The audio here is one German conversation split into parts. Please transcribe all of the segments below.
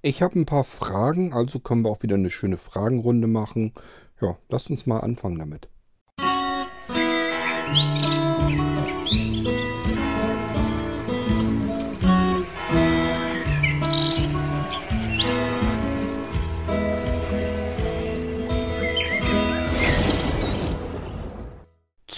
Ich habe ein paar Fragen, also können wir auch wieder eine schöne Fragenrunde machen. Ja, lasst uns mal anfangen damit.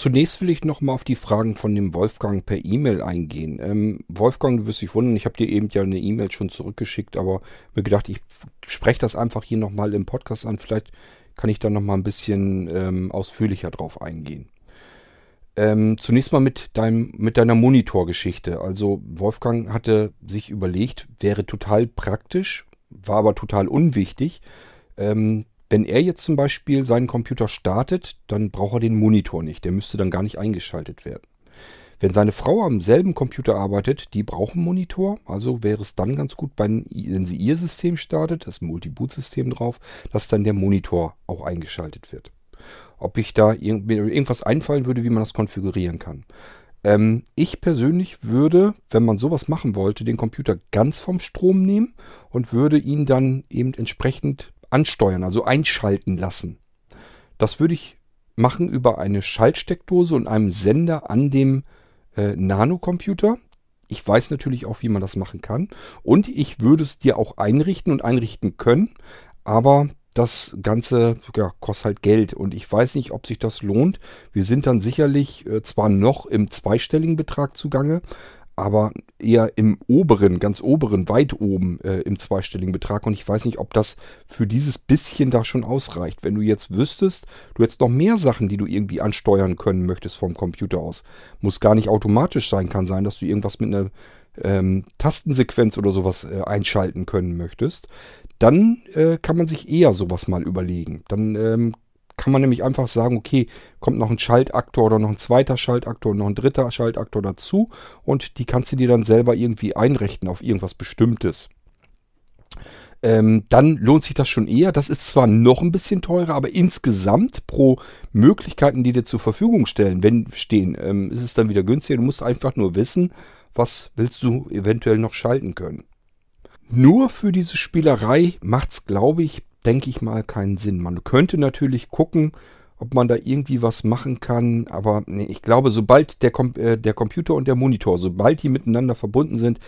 Zunächst will ich nochmal auf die Fragen von dem Wolfgang per E-Mail eingehen. Ähm, Wolfgang, du wirst dich wundern, ich habe dir eben ja eine E-Mail schon zurückgeschickt, aber mir gedacht, ich spreche das einfach hier nochmal im Podcast an. Vielleicht kann ich da nochmal ein bisschen ähm, ausführlicher drauf eingehen. Ähm, zunächst mal mit, deinem, mit deiner Monitorgeschichte. Also Wolfgang hatte sich überlegt, wäre total praktisch, war aber total unwichtig, ähm, wenn er jetzt zum Beispiel seinen Computer startet, dann braucht er den Monitor nicht. Der müsste dann gar nicht eingeschaltet werden. Wenn seine Frau am selben Computer arbeitet, die braucht einen Monitor. Also wäre es dann ganz gut, wenn sie ihr System startet, das Multi-Boot-System drauf, dass dann der Monitor auch eingeschaltet wird. Ob ich da irgendwas einfallen würde, wie man das konfigurieren kann. Ähm, ich persönlich würde, wenn man sowas machen wollte, den Computer ganz vom Strom nehmen und würde ihn dann eben entsprechend ansteuern, also einschalten lassen. Das würde ich machen über eine Schaltsteckdose und einem Sender an dem äh, Nanocomputer. Ich weiß natürlich auch, wie man das machen kann. Und ich würde es dir auch einrichten und einrichten können. Aber das Ganze ja, kostet halt Geld. Und ich weiß nicht, ob sich das lohnt. Wir sind dann sicherlich äh, zwar noch im zweistelligen Betrag zugange, aber eher im oberen, ganz oberen, weit oben äh, im zweistelligen Betrag. Und ich weiß nicht, ob das für dieses bisschen da schon ausreicht. Wenn du jetzt wüsstest, du hättest noch mehr Sachen, die du irgendwie ansteuern können möchtest vom Computer aus. Muss gar nicht automatisch sein, kann sein, dass du irgendwas mit einer ähm, Tastensequenz oder sowas äh, einschalten können möchtest. Dann äh, kann man sich eher sowas mal überlegen. Dann ähm, kann man nämlich einfach sagen, okay, kommt noch ein Schaltaktor oder noch ein zweiter Schaltaktor und noch ein dritter Schaltaktor dazu und die kannst du dir dann selber irgendwie einrichten auf irgendwas Bestimmtes. Ähm, dann lohnt sich das schon eher. Das ist zwar noch ein bisschen teurer, aber insgesamt pro Möglichkeiten, die dir zur Verfügung stellen, wenn stehen, ähm, ist es dann wieder günstiger. Du musst einfach nur wissen, was willst du eventuell noch schalten können. Nur für diese Spielerei macht es, glaube ich, denke ich mal, keinen Sinn. Man könnte natürlich gucken, ob man da irgendwie was machen kann, aber nee, ich glaube, sobald der, Com äh, der Computer und der Monitor, sobald die miteinander verbunden sind,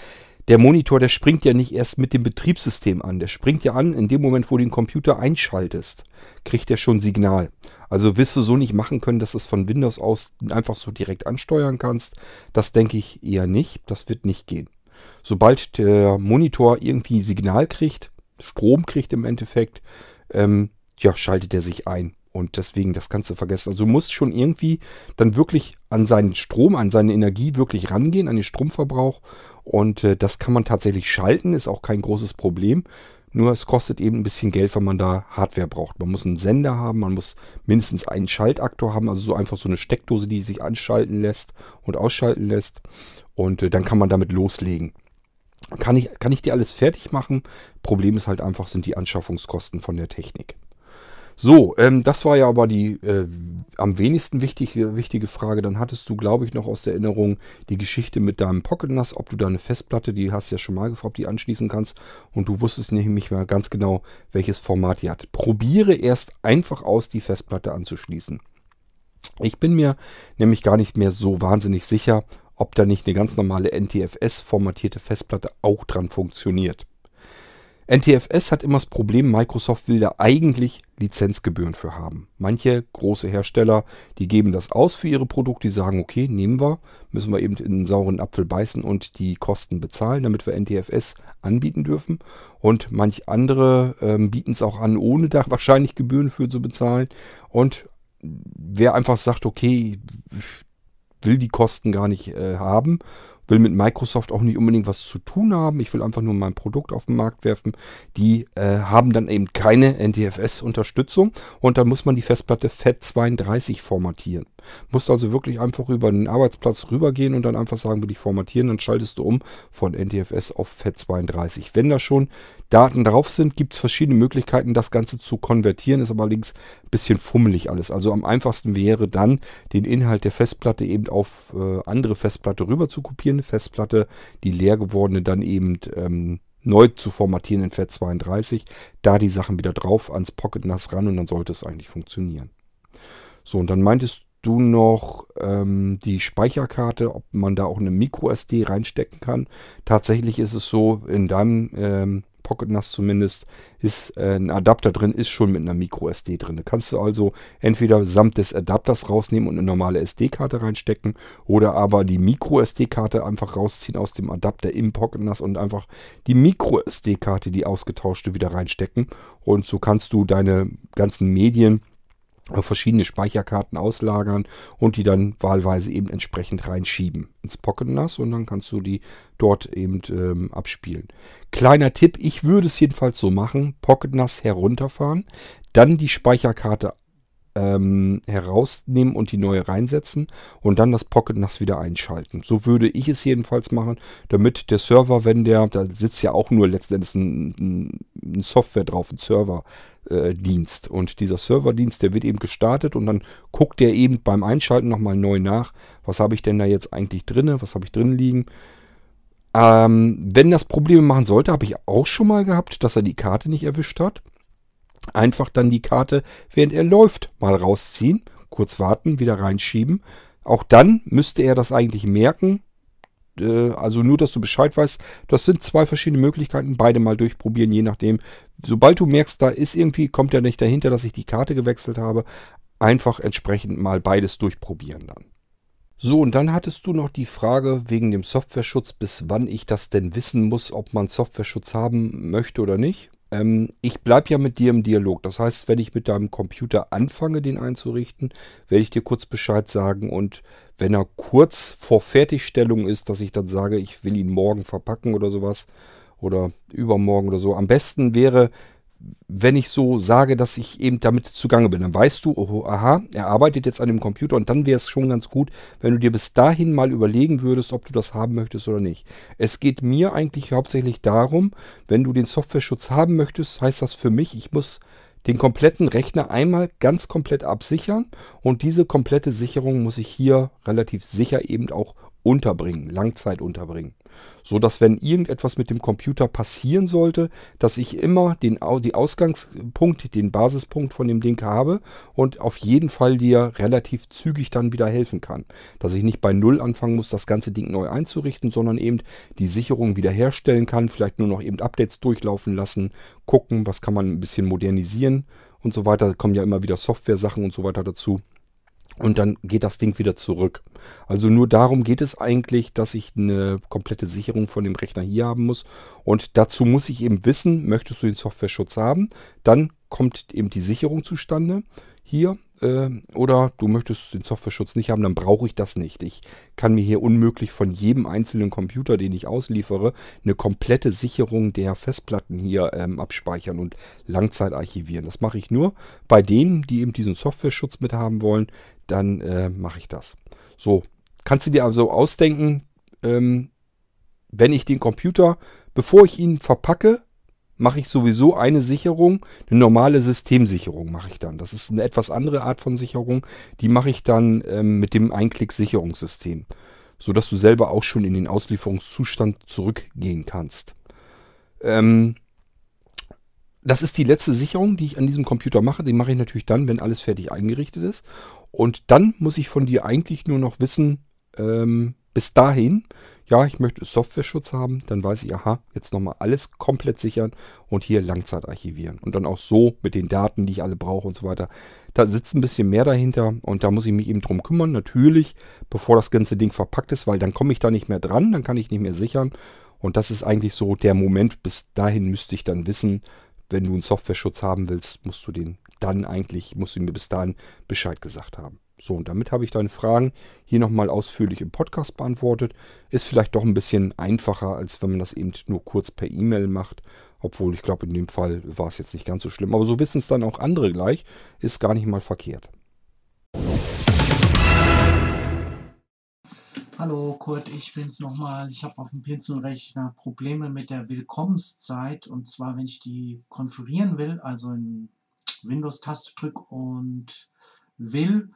der Monitor, der springt ja nicht erst mit dem Betriebssystem an. Der springt ja an, in dem Moment, wo du den Computer einschaltest, kriegt er schon Signal. Also wirst du so nicht machen können, dass du es von Windows aus einfach so direkt ansteuern kannst. Das denke ich eher nicht. Das wird nicht gehen. Sobald der Monitor irgendwie Signal kriegt, Strom kriegt im Endeffekt, ähm, ja, schaltet er sich ein. Und deswegen, das du vergessen. Also du musst schon irgendwie dann wirklich an seinen Strom, an seine Energie wirklich rangehen, an den Stromverbrauch. Und äh, das kann man tatsächlich schalten, ist auch kein großes Problem. Nur es kostet eben ein bisschen Geld, wenn man da Hardware braucht. Man muss einen Sender haben, man muss mindestens einen Schaltaktor haben, also so einfach so eine Steckdose, die sich anschalten lässt und ausschalten lässt. Und äh, dann kann man damit loslegen. Kann ich, kann ich dir alles fertig machen? Problem ist halt einfach, sind die Anschaffungskosten von der Technik. So, ähm, das war ja aber die äh, am wenigsten wichtige, wichtige Frage. Dann hattest du, glaube ich, noch aus der Erinnerung die Geschichte mit deinem Pocket NAS, ob du da eine Festplatte, die hast du ja schon mal gefragt, die anschließen kannst. Und du wusstest nämlich mal ganz genau, welches Format die hat. Probiere erst einfach aus, die Festplatte anzuschließen. Ich bin mir nämlich gar nicht mehr so wahnsinnig sicher, ob da nicht eine ganz normale NTFS-formatierte Festplatte auch dran funktioniert. NTFS hat immer das Problem, Microsoft will da eigentlich Lizenzgebühren für haben. Manche große Hersteller, die geben das aus für ihre Produkte, die sagen, okay, nehmen wir, müssen wir eben in einen sauren Apfel beißen und die Kosten bezahlen, damit wir NTFS anbieten dürfen. Und manch andere ähm, bieten es auch an, ohne da wahrscheinlich Gebühren für zu bezahlen. Und wer einfach sagt, okay, will die Kosten gar nicht äh, haben will mit Microsoft auch nicht unbedingt was zu tun haben. Ich will einfach nur mein Produkt auf den Markt werfen. Die äh, haben dann eben keine NTFS-Unterstützung und dann muss man die Festplatte FAT32 formatieren. Musst also wirklich einfach über den Arbeitsplatz rübergehen und dann einfach sagen, will ich formatieren, dann schaltest du um von NTFS auf FAT32. Wenn da schon Daten drauf sind, gibt es verschiedene Möglichkeiten, das Ganze zu konvertieren, ist aber allerdings ein bisschen fummelig alles. Also am einfachsten wäre dann, den Inhalt der Festplatte eben auf äh, andere Festplatte rüber zu kopieren, Festplatte, die leer gewordene dann eben ähm, neu zu formatieren in FAT32, da die Sachen wieder drauf ans Pocket NAS ran und dann sollte es eigentlich funktionieren. So, und dann meintest du noch ähm, die Speicherkarte, ob man da auch eine MicroSD reinstecken kann. Tatsächlich ist es so, in deinem ähm, Pocket NAS zumindest, ist äh, ein Adapter drin, ist schon mit einer MicroSD drin. Da kannst du also entweder samt des Adapters rausnehmen und eine normale SD-Karte reinstecken oder aber die MicroSD-Karte einfach rausziehen aus dem Adapter im Pocket NAS und einfach die MicroSD-Karte, die ausgetauschte, wieder reinstecken. Und so kannst du deine ganzen Medien auf verschiedene Speicherkarten auslagern und die dann wahlweise eben entsprechend reinschieben ins Pocket NAS und dann kannst du die dort eben ähm, abspielen. Kleiner Tipp, ich würde es jedenfalls so machen, Pocket NAS herunterfahren, dann die Speicherkarte ähm, herausnehmen und die neue reinsetzen und dann das Pocket NAS wieder einschalten. So würde ich es jedenfalls machen, damit der Server, wenn der, da sitzt ja auch nur letztendlich ein, ein Software drauf, ein Serverdienst. Äh, und dieser Serverdienst, der wird eben gestartet und dann guckt der eben beim Einschalten nochmal neu nach, was habe ich denn da jetzt eigentlich drin, was habe ich drin liegen. Ähm, wenn das Probleme machen sollte, habe ich auch schon mal gehabt, dass er die Karte nicht erwischt hat einfach dann die Karte, während er läuft, mal rausziehen, kurz warten, wieder reinschieben. Auch dann müsste er das eigentlich merken. Äh, also nur, dass du Bescheid weißt. Das sind zwei verschiedene Möglichkeiten. Beide mal durchprobieren, je nachdem. Sobald du merkst, da ist irgendwie, kommt er nicht dahinter, dass ich die Karte gewechselt habe. Einfach entsprechend mal beides durchprobieren dann. So, und dann hattest du noch die Frage wegen dem Softwareschutz, bis wann ich das denn wissen muss, ob man Softwareschutz haben möchte oder nicht. Ähm, ich bleibe ja mit dir im Dialog. Das heißt, wenn ich mit deinem Computer anfange, den einzurichten, werde ich dir kurz Bescheid sagen. Und wenn er kurz vor Fertigstellung ist, dass ich dann sage, ich will ihn morgen verpacken oder sowas oder übermorgen oder so. Am besten wäre, wenn ich so sage, dass ich eben damit zugange bin, dann weißt du, oh, aha, er arbeitet jetzt an dem Computer und dann wäre es schon ganz gut, wenn du dir bis dahin mal überlegen würdest, ob du das haben möchtest oder nicht. Es geht mir eigentlich hauptsächlich darum, wenn du den Softwareschutz haben möchtest, heißt das für mich, ich muss den kompletten Rechner einmal ganz komplett absichern und diese komplette Sicherung muss ich hier relativ sicher eben auch unterbringen, Langzeit unterbringen. So dass wenn irgendetwas mit dem Computer passieren sollte, dass ich immer den die Ausgangspunkt, den Basispunkt von dem Ding habe und auf jeden Fall dir relativ zügig dann wieder helfen kann. Dass ich nicht bei Null anfangen muss, das ganze Ding neu einzurichten, sondern eben die Sicherung wiederherstellen kann, vielleicht nur noch eben Updates durchlaufen lassen, gucken, was kann man ein bisschen modernisieren und so weiter. Da kommen ja immer wieder Software-Sachen und so weiter dazu und dann geht das Ding wieder zurück. Also nur darum geht es eigentlich, dass ich eine komplette Sicherung von dem Rechner hier haben muss. Und dazu muss ich eben wissen, möchtest du den Software-Schutz haben, dann kommt eben die Sicherung zustande hier äh, oder du möchtest den Softwareschutz nicht haben, dann brauche ich das nicht. Ich kann mir hier unmöglich von jedem einzelnen Computer, den ich ausliefere, eine komplette Sicherung der Festplatten hier ähm, abspeichern und Langzeit archivieren. Das mache ich nur bei denen, die eben diesen Softwareschutz mit haben wollen, dann äh, mache ich das. So, kannst du dir also ausdenken, ähm, wenn ich den Computer, bevor ich ihn verpacke, mache ich sowieso eine Sicherung, eine normale Systemsicherung mache ich dann. Das ist eine etwas andere Art von Sicherung. Die mache ich dann ähm, mit dem Einklick-Sicherungssystem, sodass du selber auch schon in den Auslieferungszustand zurückgehen kannst. Ähm, das ist die letzte Sicherung, die ich an diesem Computer mache. Die mache ich natürlich dann, wenn alles fertig eingerichtet ist. Und dann muss ich von dir eigentlich nur noch wissen, ähm, bis dahin, ja, ich möchte Softwareschutz haben, dann weiß ich, aha, jetzt nochmal alles komplett sichern und hier Langzeit archivieren. Und dann auch so mit den Daten, die ich alle brauche und so weiter. Da sitzt ein bisschen mehr dahinter und da muss ich mich eben drum kümmern. Natürlich, bevor das ganze Ding verpackt ist, weil dann komme ich da nicht mehr dran, dann kann ich nicht mehr sichern. Und das ist eigentlich so der Moment, bis dahin müsste ich dann wissen, wenn du einen Softwareschutz haben willst, musst du den dann eigentlich, musst du mir bis dahin Bescheid gesagt haben. So, und damit habe ich deine Fragen hier nochmal ausführlich im Podcast beantwortet. Ist vielleicht doch ein bisschen einfacher, als wenn man das eben nur kurz per E-Mail macht. Obwohl ich glaube, in dem Fall war es jetzt nicht ganz so schlimm. Aber so wissen es dann auch andere gleich. Ist gar nicht mal verkehrt. Hallo Kurt, ich bin's nochmal. Ich habe auf dem Pinselrechner Probleme mit der Willkommenszeit. Und zwar, wenn ich die konfigurieren will, also in Windows-Taste drücke und will,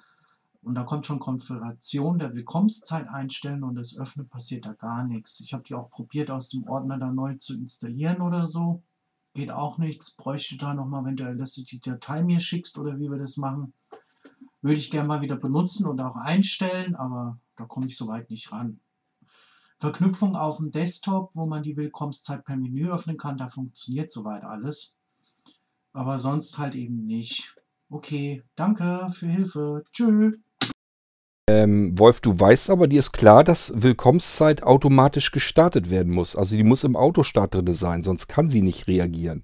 Und da kommt schon Konfiguration der Willkommenszeit einstellen und das Öffnen passiert da gar nichts. Ich habe die auch probiert, aus dem Ordner da neu zu installieren oder so. Geht auch nichts. Bräuchte da nochmal, wenn du, die Datei mir schickst oder wie wir das machen. Würde ich gerne mal wieder benutzen und auch einstellen, aber da komme ich soweit nicht ran. Verknüpfung auf dem Desktop, wo man die Willkommenszeit per Menü öffnen kann, da funktioniert soweit alles. Aber sonst halt eben nicht. Okay, danke für Hilfe. Tschüss. Ähm, Wolf, du weißt aber, dir ist klar, dass Willkommenszeit automatisch gestartet werden muss. Also die muss im Autostart drin sein, sonst kann sie nicht reagieren.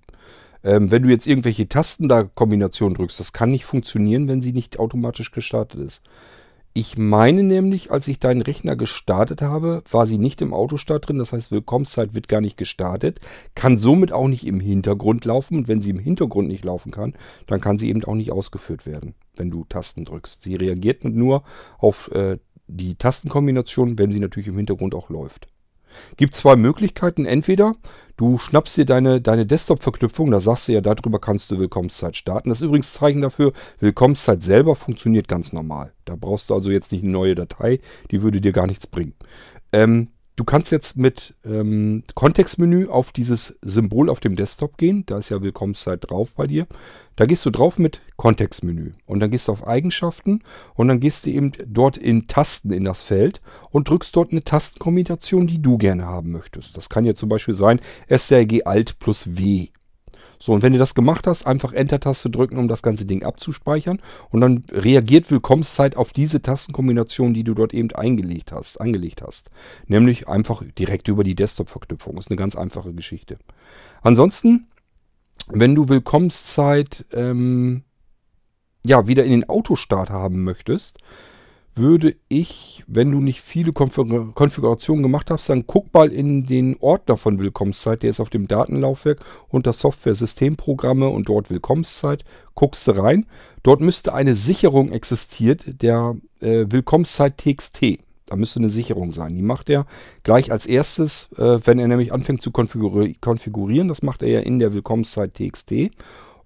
Ähm, wenn du jetzt irgendwelche Tasten da Kombinationen drückst, das kann nicht funktionieren, wenn sie nicht automatisch gestartet ist. Ich meine nämlich, als ich deinen Rechner gestartet habe, war sie nicht im Autostart drin. Das heißt, Willkommenszeit wird gar nicht gestartet, kann somit auch nicht im Hintergrund laufen. Und wenn sie im Hintergrund nicht laufen kann, dann kann sie eben auch nicht ausgeführt werden, wenn du Tasten drückst. Sie reagiert nur auf äh, die Tastenkombination, wenn sie natürlich im Hintergrund auch läuft. Gibt zwei Möglichkeiten. Entweder du schnappst dir deine, deine Desktop-Verknüpfung, da sagst du ja, darüber kannst du Willkommenszeit starten. Das ist übrigens Zeichen dafür, Willkommenszeit selber funktioniert ganz normal. Da brauchst du also jetzt nicht eine neue Datei, die würde dir gar nichts bringen. Ähm, Du kannst jetzt mit ähm, Kontextmenü auf dieses Symbol auf dem Desktop gehen. Da ist ja Willkommenszeit drauf bei dir. Da gehst du drauf mit Kontextmenü. Und dann gehst du auf Eigenschaften und dann gehst du eben dort in Tasten in das Feld und drückst dort eine Tastenkombination, die du gerne haben möchtest. Das kann ja zum Beispiel sein SRG Alt plus W. So, und wenn du das gemacht hast, einfach Enter-Taste drücken, um das ganze Ding abzuspeichern. Und dann reagiert Willkommenszeit auf diese Tastenkombination, die du dort eben eingelegt hast, angelegt hast. Nämlich einfach direkt über die Desktop-Verknüpfung. Ist eine ganz einfache Geschichte. Ansonsten, wenn du Willkommenszeit ähm, ja, wieder in den Autostart haben möchtest, würde ich, wenn du nicht viele Konfigurationen gemacht hast, dann guck mal in den Ordner von Willkommenszeit. Der ist auf dem Datenlaufwerk unter Software Systemprogramme und dort Willkommenszeit. Guckst du rein. Dort müsste eine Sicherung existiert, der äh, Willkommenszeit TXT. Da müsste eine Sicherung sein. Die macht er gleich als erstes, äh, wenn er nämlich anfängt zu konfigurieren. Das macht er ja in der Willkommenszeit TXT.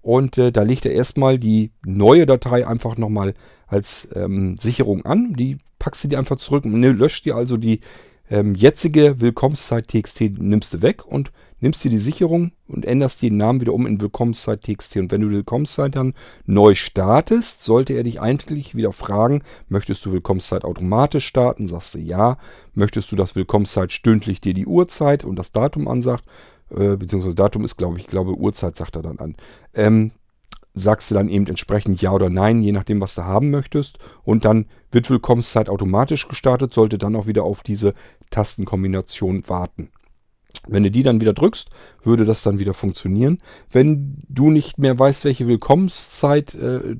Und äh, da legt er erstmal die neue Datei einfach nochmal als ähm, Sicherung an. Die packst du dir einfach zurück und ne, löscht dir also die ähm, jetzige Willkommenszeit TXT, nimmst du weg und nimmst dir die Sicherung und änderst den Namen wieder um in Willkommenszeit TXT. Und wenn du Willkommenszeit dann neu startest, sollte er dich eigentlich wieder fragen, möchtest du Willkommenszeit automatisch starten? Sagst du ja. Möchtest du, dass Willkommenszeit stündlich dir die Uhrzeit und das Datum ansagt? Äh, beziehungsweise Datum ist, glaube ich, ich glaube Uhrzeit sagt er dann an. Ähm, sagst du dann eben entsprechend Ja oder Nein, je nachdem, was du haben möchtest. Und dann wird Willkommenszeit automatisch gestartet, sollte dann auch wieder auf diese Tastenkombination warten. Wenn du die dann wieder drückst, würde das dann wieder funktionieren. Wenn du nicht mehr weißt, welche Willkommenszeit äh,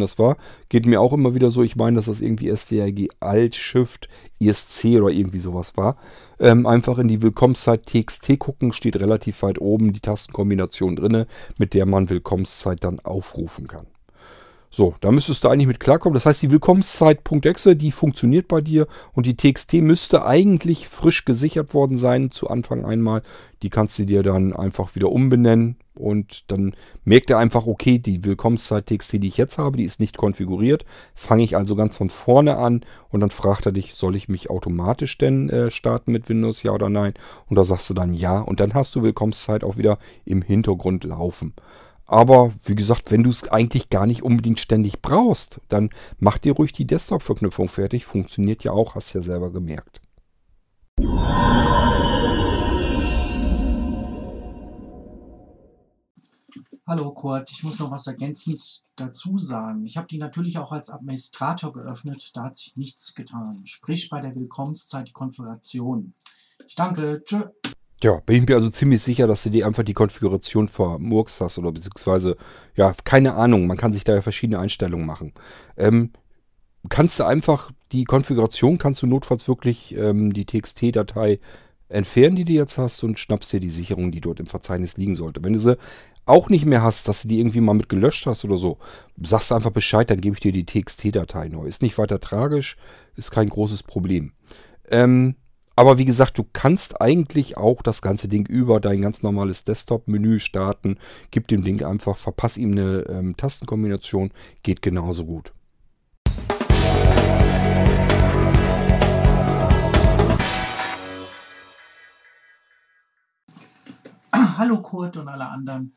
das war, geht mir auch immer wieder so. Ich meine, dass das irgendwie STRG Alt Shift ESC oder irgendwie sowas war. Ähm, einfach in die Willkommenszeit TXT gucken, steht relativ weit oben die Tastenkombination drinne, mit der man Willkommenszeit dann aufrufen kann. So, da müsstest du eigentlich mit klarkommen. Das heißt, die Willkommenszeit.exe, die funktioniert bei dir und die TXT müsste eigentlich frisch gesichert worden sein zu Anfang einmal. Die kannst du dir dann einfach wieder umbenennen und dann merkt er einfach, okay, die Willkommenszeit TXT, die ich jetzt habe, die ist nicht konfiguriert. Fange ich also ganz von vorne an und dann fragt er dich, soll ich mich automatisch denn äh, starten mit Windows, ja oder nein? Und da sagst du dann ja und dann hast du Willkommenszeit auch wieder im Hintergrund laufen. Aber wie gesagt, wenn du es eigentlich gar nicht unbedingt ständig brauchst, dann mach dir ruhig die Desktop-Verknüpfung fertig. Funktioniert ja auch, hast ja selber gemerkt. Hallo Kurt, ich muss noch was ergänzend dazu sagen. Ich habe die natürlich auch als Administrator geöffnet, da hat sich nichts getan. Sprich bei der Willkommenszeit die Konfiguration. Ich danke. Tschö. Ja, bin ich mir also ziemlich sicher, dass du dir einfach die Konfiguration vermurkst hast oder beziehungsweise, ja, keine Ahnung, man kann sich da ja verschiedene Einstellungen machen. Ähm, kannst du einfach die Konfiguration, kannst du notfalls wirklich ähm, die TXT-Datei entfernen, die du jetzt hast und schnappst dir die Sicherung, die dort im Verzeichnis liegen sollte. Wenn du sie auch nicht mehr hast, dass du die irgendwie mal mit gelöscht hast oder so, sagst du einfach Bescheid, dann gebe ich dir die TXT-Datei neu. Ist nicht weiter tragisch, ist kein großes Problem. Ähm, aber wie gesagt, du kannst eigentlich auch das ganze Ding über dein ganz normales Desktop-Menü starten. Gib dem Ding einfach, verpass ihm eine ähm, Tastenkombination, geht genauso gut. Hallo Kurt und alle anderen.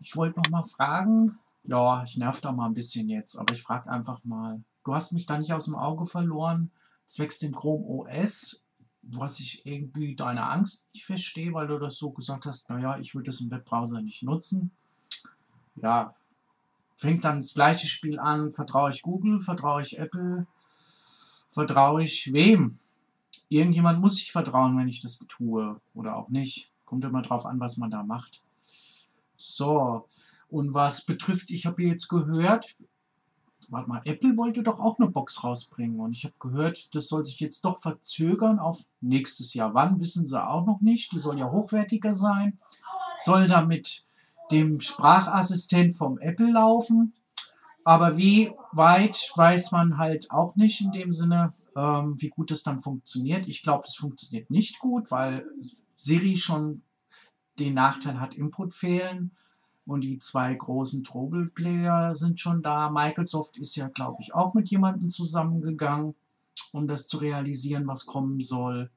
Ich wollte noch mal fragen. Ja, ich nerv da mal ein bisschen jetzt, aber ich frage einfach mal. Du hast mich da nicht aus dem Auge verloren. Zwecks dem Chrome OS was ich irgendwie deine Angst nicht verstehe, weil du das so gesagt hast, naja, ich würde das im Webbrowser nicht nutzen. Ja, fängt dann das gleiche Spiel an, vertraue ich Google, vertraue ich Apple, vertraue ich wem? Irgendjemand muss ich vertrauen, wenn ich das tue oder auch nicht. Kommt immer drauf an, was man da macht. So, und was betrifft, ich habe jetzt gehört, warte mal, Apple wollte doch auch eine Box rausbringen und ich habe gehört, das soll sich jetzt doch verzögern auf nächstes Jahr. Wann wissen sie auch noch nicht. Die soll ja hochwertiger sein, soll da mit dem Sprachassistent vom Apple laufen. Aber wie weit weiß man halt auch nicht in dem Sinne, ähm, wie gut es dann funktioniert. Ich glaube, es funktioniert nicht gut, weil Siri schon den Nachteil hat, Input fehlen. Und die zwei großen Trouble-Player sind schon da. Microsoft ist ja, glaube ich, auch mit jemandem zusammengegangen, um das zu realisieren, was kommen soll.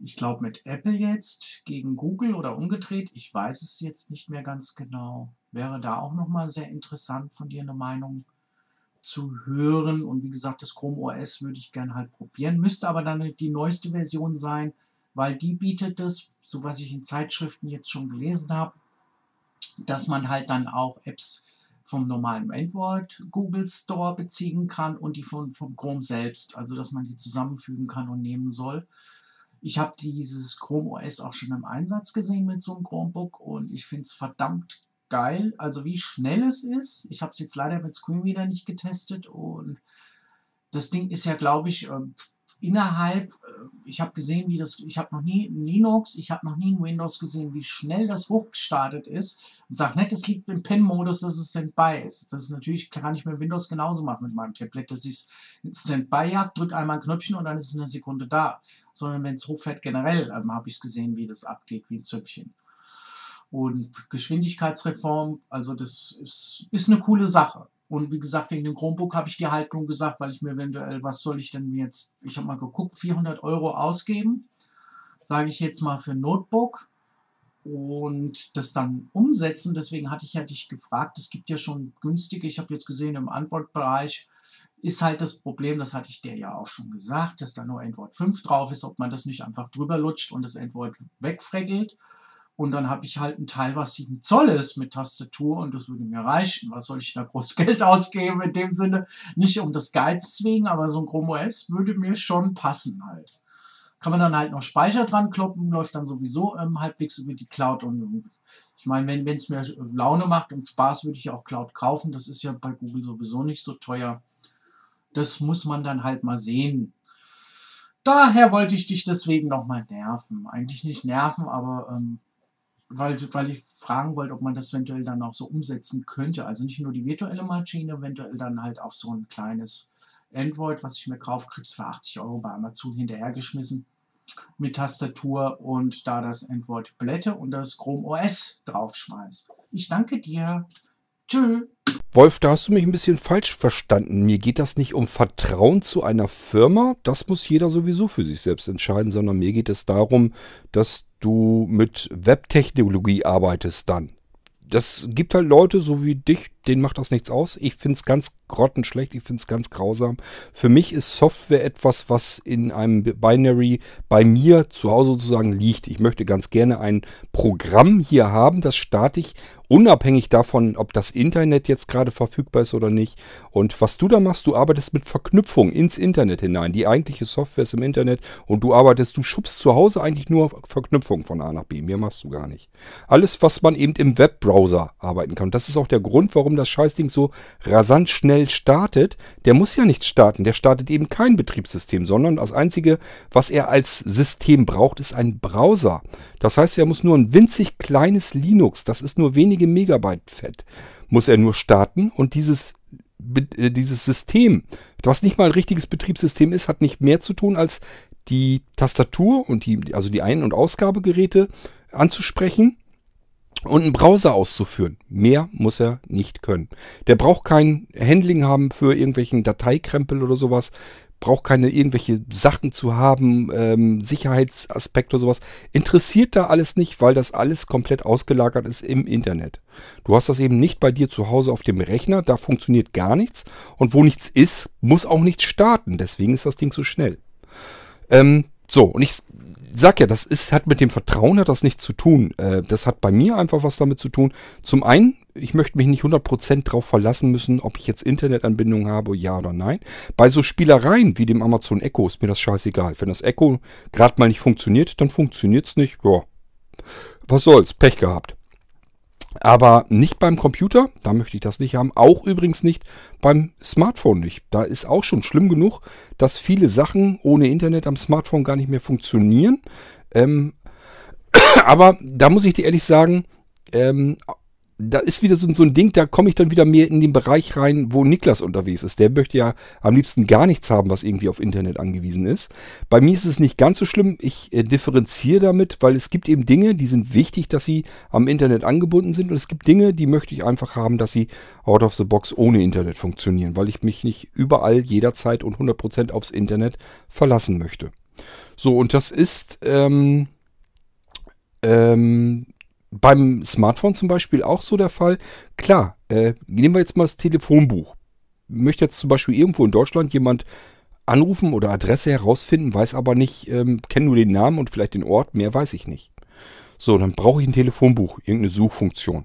Ich glaube mit Apple jetzt gegen Google oder umgedreht. Ich weiß es jetzt nicht mehr ganz genau. Wäre da auch nochmal sehr interessant von dir eine Meinung zu hören. Und wie gesagt, das Chrome OS würde ich gerne halt probieren. Müsste aber dann die neueste Version sein, weil die bietet es, so was ich in Zeitschriften jetzt schon gelesen habe, dass man halt dann auch Apps vom normalen Android Google Store beziehen kann und die von, vom Chrome selbst, also dass man die zusammenfügen kann und nehmen soll. Ich habe dieses Chrome OS auch schon im Einsatz gesehen mit so einem Chromebook und ich finde es verdammt geil. Also wie schnell es ist. Ich habe es jetzt leider mit Screenreader nicht getestet und das Ding ist ja, glaube ich, ähm, innerhalb, äh, ich habe gesehen, wie das, ich habe noch nie ein Linux, ich habe noch nie ein Windows gesehen, wie schnell das hochgestartet ist und sage nicht, es liegt im Pen-Modus, dass es Standby ist. Das ist natürlich, kann ich mit Windows genauso machen mit meinem Tablet, dass ich es Standby habe, drücke einmal ein Knöpfchen und dann ist es eine Sekunde da. Sondern wenn es hochfährt generell, ähm, habe ich es gesehen, wie das abgeht, wie ein Zöpfchen. Und Geschwindigkeitsreform, also das ist, ist eine coole Sache. Und wie gesagt, wegen dem Chromebook habe ich die Haltung gesagt, weil ich mir eventuell, was soll ich denn jetzt, ich habe mal geguckt, 400 Euro ausgeben, sage ich jetzt mal für ein Notebook und das dann umsetzen. Deswegen hatte ich ja dich gefragt, es gibt ja schon günstige, ich habe jetzt gesehen im Antwortbereich, ist halt das Problem, das hatte ich dir ja auch schon gesagt, dass da nur Android 5 drauf ist, ob man das nicht einfach drüber lutscht und das Android wegfreckelt. Und dann habe ich halt ein Teil, was 7 Zoll ist mit Tastatur und das würde mir reichen. Was soll ich da groß Geld ausgeben in dem Sinne? Nicht um das Geiz wegen, aber so ein Chrome OS würde mir schon passen halt. Kann man dann halt noch Speicher dran kloppen, läuft dann sowieso ähm, halbwegs über die Cloud und ich meine, wenn es mir Laune macht und Spaß, würde ich auch Cloud kaufen. Das ist ja bei Google sowieso nicht so teuer. Das muss man dann halt mal sehen. Daher wollte ich dich deswegen nochmal nerven. Eigentlich nicht nerven, aber ähm, weil, weil ich fragen wollte, ob man das eventuell dann auch so umsetzen könnte. Also nicht nur die virtuelle Maschine, eventuell dann halt auf so ein kleines Android, was ich mir kaufe, kriegst für 80 Euro bei Amazon hinterhergeschmissen mit Tastatur und da das Android blätte und das Chrome OS draufschmeiß. Ich danke dir. Tschüss. Wolf, da hast du mich ein bisschen falsch verstanden. Mir geht das nicht um Vertrauen zu einer Firma. Das muss jeder sowieso für sich selbst entscheiden, sondern mir geht es darum, dass du mit Webtechnologie arbeitest dann. Das gibt halt Leute so wie dich, denen macht das nichts aus. Ich finde es ganz grottenschlecht, ich finde es ganz grausam. Für mich ist Software etwas, was in einem Binary bei mir zu Hause sozusagen liegt. Ich möchte ganz gerne ein Programm hier haben, das starte ich unabhängig davon, ob das Internet jetzt gerade verfügbar ist oder nicht. Und was du da machst, du arbeitest mit Verknüpfung ins Internet hinein. Die eigentliche Software ist im Internet und du arbeitest, du schubst zu Hause eigentlich nur Verknüpfung von A nach B. Mehr machst du gar nicht. Alles, was man eben im Webbrowser arbeiten kann. Das ist auch der Grund, warum das Scheißding so rasant schnell startet, der muss ja nicht starten. Der startet eben kein Betriebssystem, sondern das Einzige, was er als System braucht, ist ein Browser. Das heißt, er muss nur ein winzig kleines Linux, das ist nur wenige Megabyte fett, muss er nur starten und dieses äh, dieses System, was nicht mal ein richtiges Betriebssystem ist, hat nicht mehr zu tun, als die Tastatur und die, also die Ein- und Ausgabegeräte anzusprechen und einen Browser auszuführen. Mehr muss er nicht können. Der braucht kein Handling haben für irgendwelchen Dateikrempel oder sowas. brauche keine irgendwelche Sachen zu haben, ähm, Sicherheitsaspekte oder sowas. Interessiert da alles nicht, weil das alles komplett ausgelagert ist im Internet. Du hast das eben nicht bei dir zu Hause auf dem Rechner, da funktioniert gar nichts. Und wo nichts ist, muss auch nichts starten. Deswegen ist das Ding so schnell. Ähm, so, und ich sag ja, das ist, hat mit dem Vertrauen hat das nichts zu tun. Äh, das hat bei mir einfach was damit zu tun. Zum einen, ich möchte mich nicht 100% darauf verlassen müssen, ob ich jetzt Internetanbindung habe, ja oder nein. Bei so Spielereien wie dem Amazon Echo ist mir das scheißegal. Wenn das Echo gerade mal nicht funktioniert, dann funktioniert es nicht. Boah, was soll's, Pech gehabt. Aber nicht beim Computer, da möchte ich das nicht haben. Auch übrigens nicht beim Smartphone nicht. Da ist auch schon schlimm genug, dass viele Sachen ohne Internet am Smartphone gar nicht mehr funktionieren. Ähm, aber da muss ich dir ehrlich sagen, ähm, da ist wieder so, so ein Ding, da komme ich dann wieder mehr in den Bereich rein, wo Niklas unterwegs ist. Der möchte ja am liebsten gar nichts haben, was irgendwie auf Internet angewiesen ist. Bei mir ist es nicht ganz so schlimm. Ich äh, differenziere damit, weil es gibt eben Dinge, die sind wichtig, dass sie am Internet angebunden sind. Und es gibt Dinge, die möchte ich einfach haben, dass sie out of the box ohne Internet funktionieren, weil ich mich nicht überall, jederzeit und 100% aufs Internet verlassen möchte. So, und das ist... Ähm, ähm, beim Smartphone zum Beispiel auch so der Fall. Klar, äh, nehmen wir jetzt mal das Telefonbuch. Möchte jetzt zum Beispiel irgendwo in Deutschland jemand anrufen oder Adresse herausfinden, weiß aber nicht, ähm, kenne nur den Namen und vielleicht den Ort, mehr weiß ich nicht. So, dann brauche ich ein Telefonbuch, irgendeine Suchfunktion.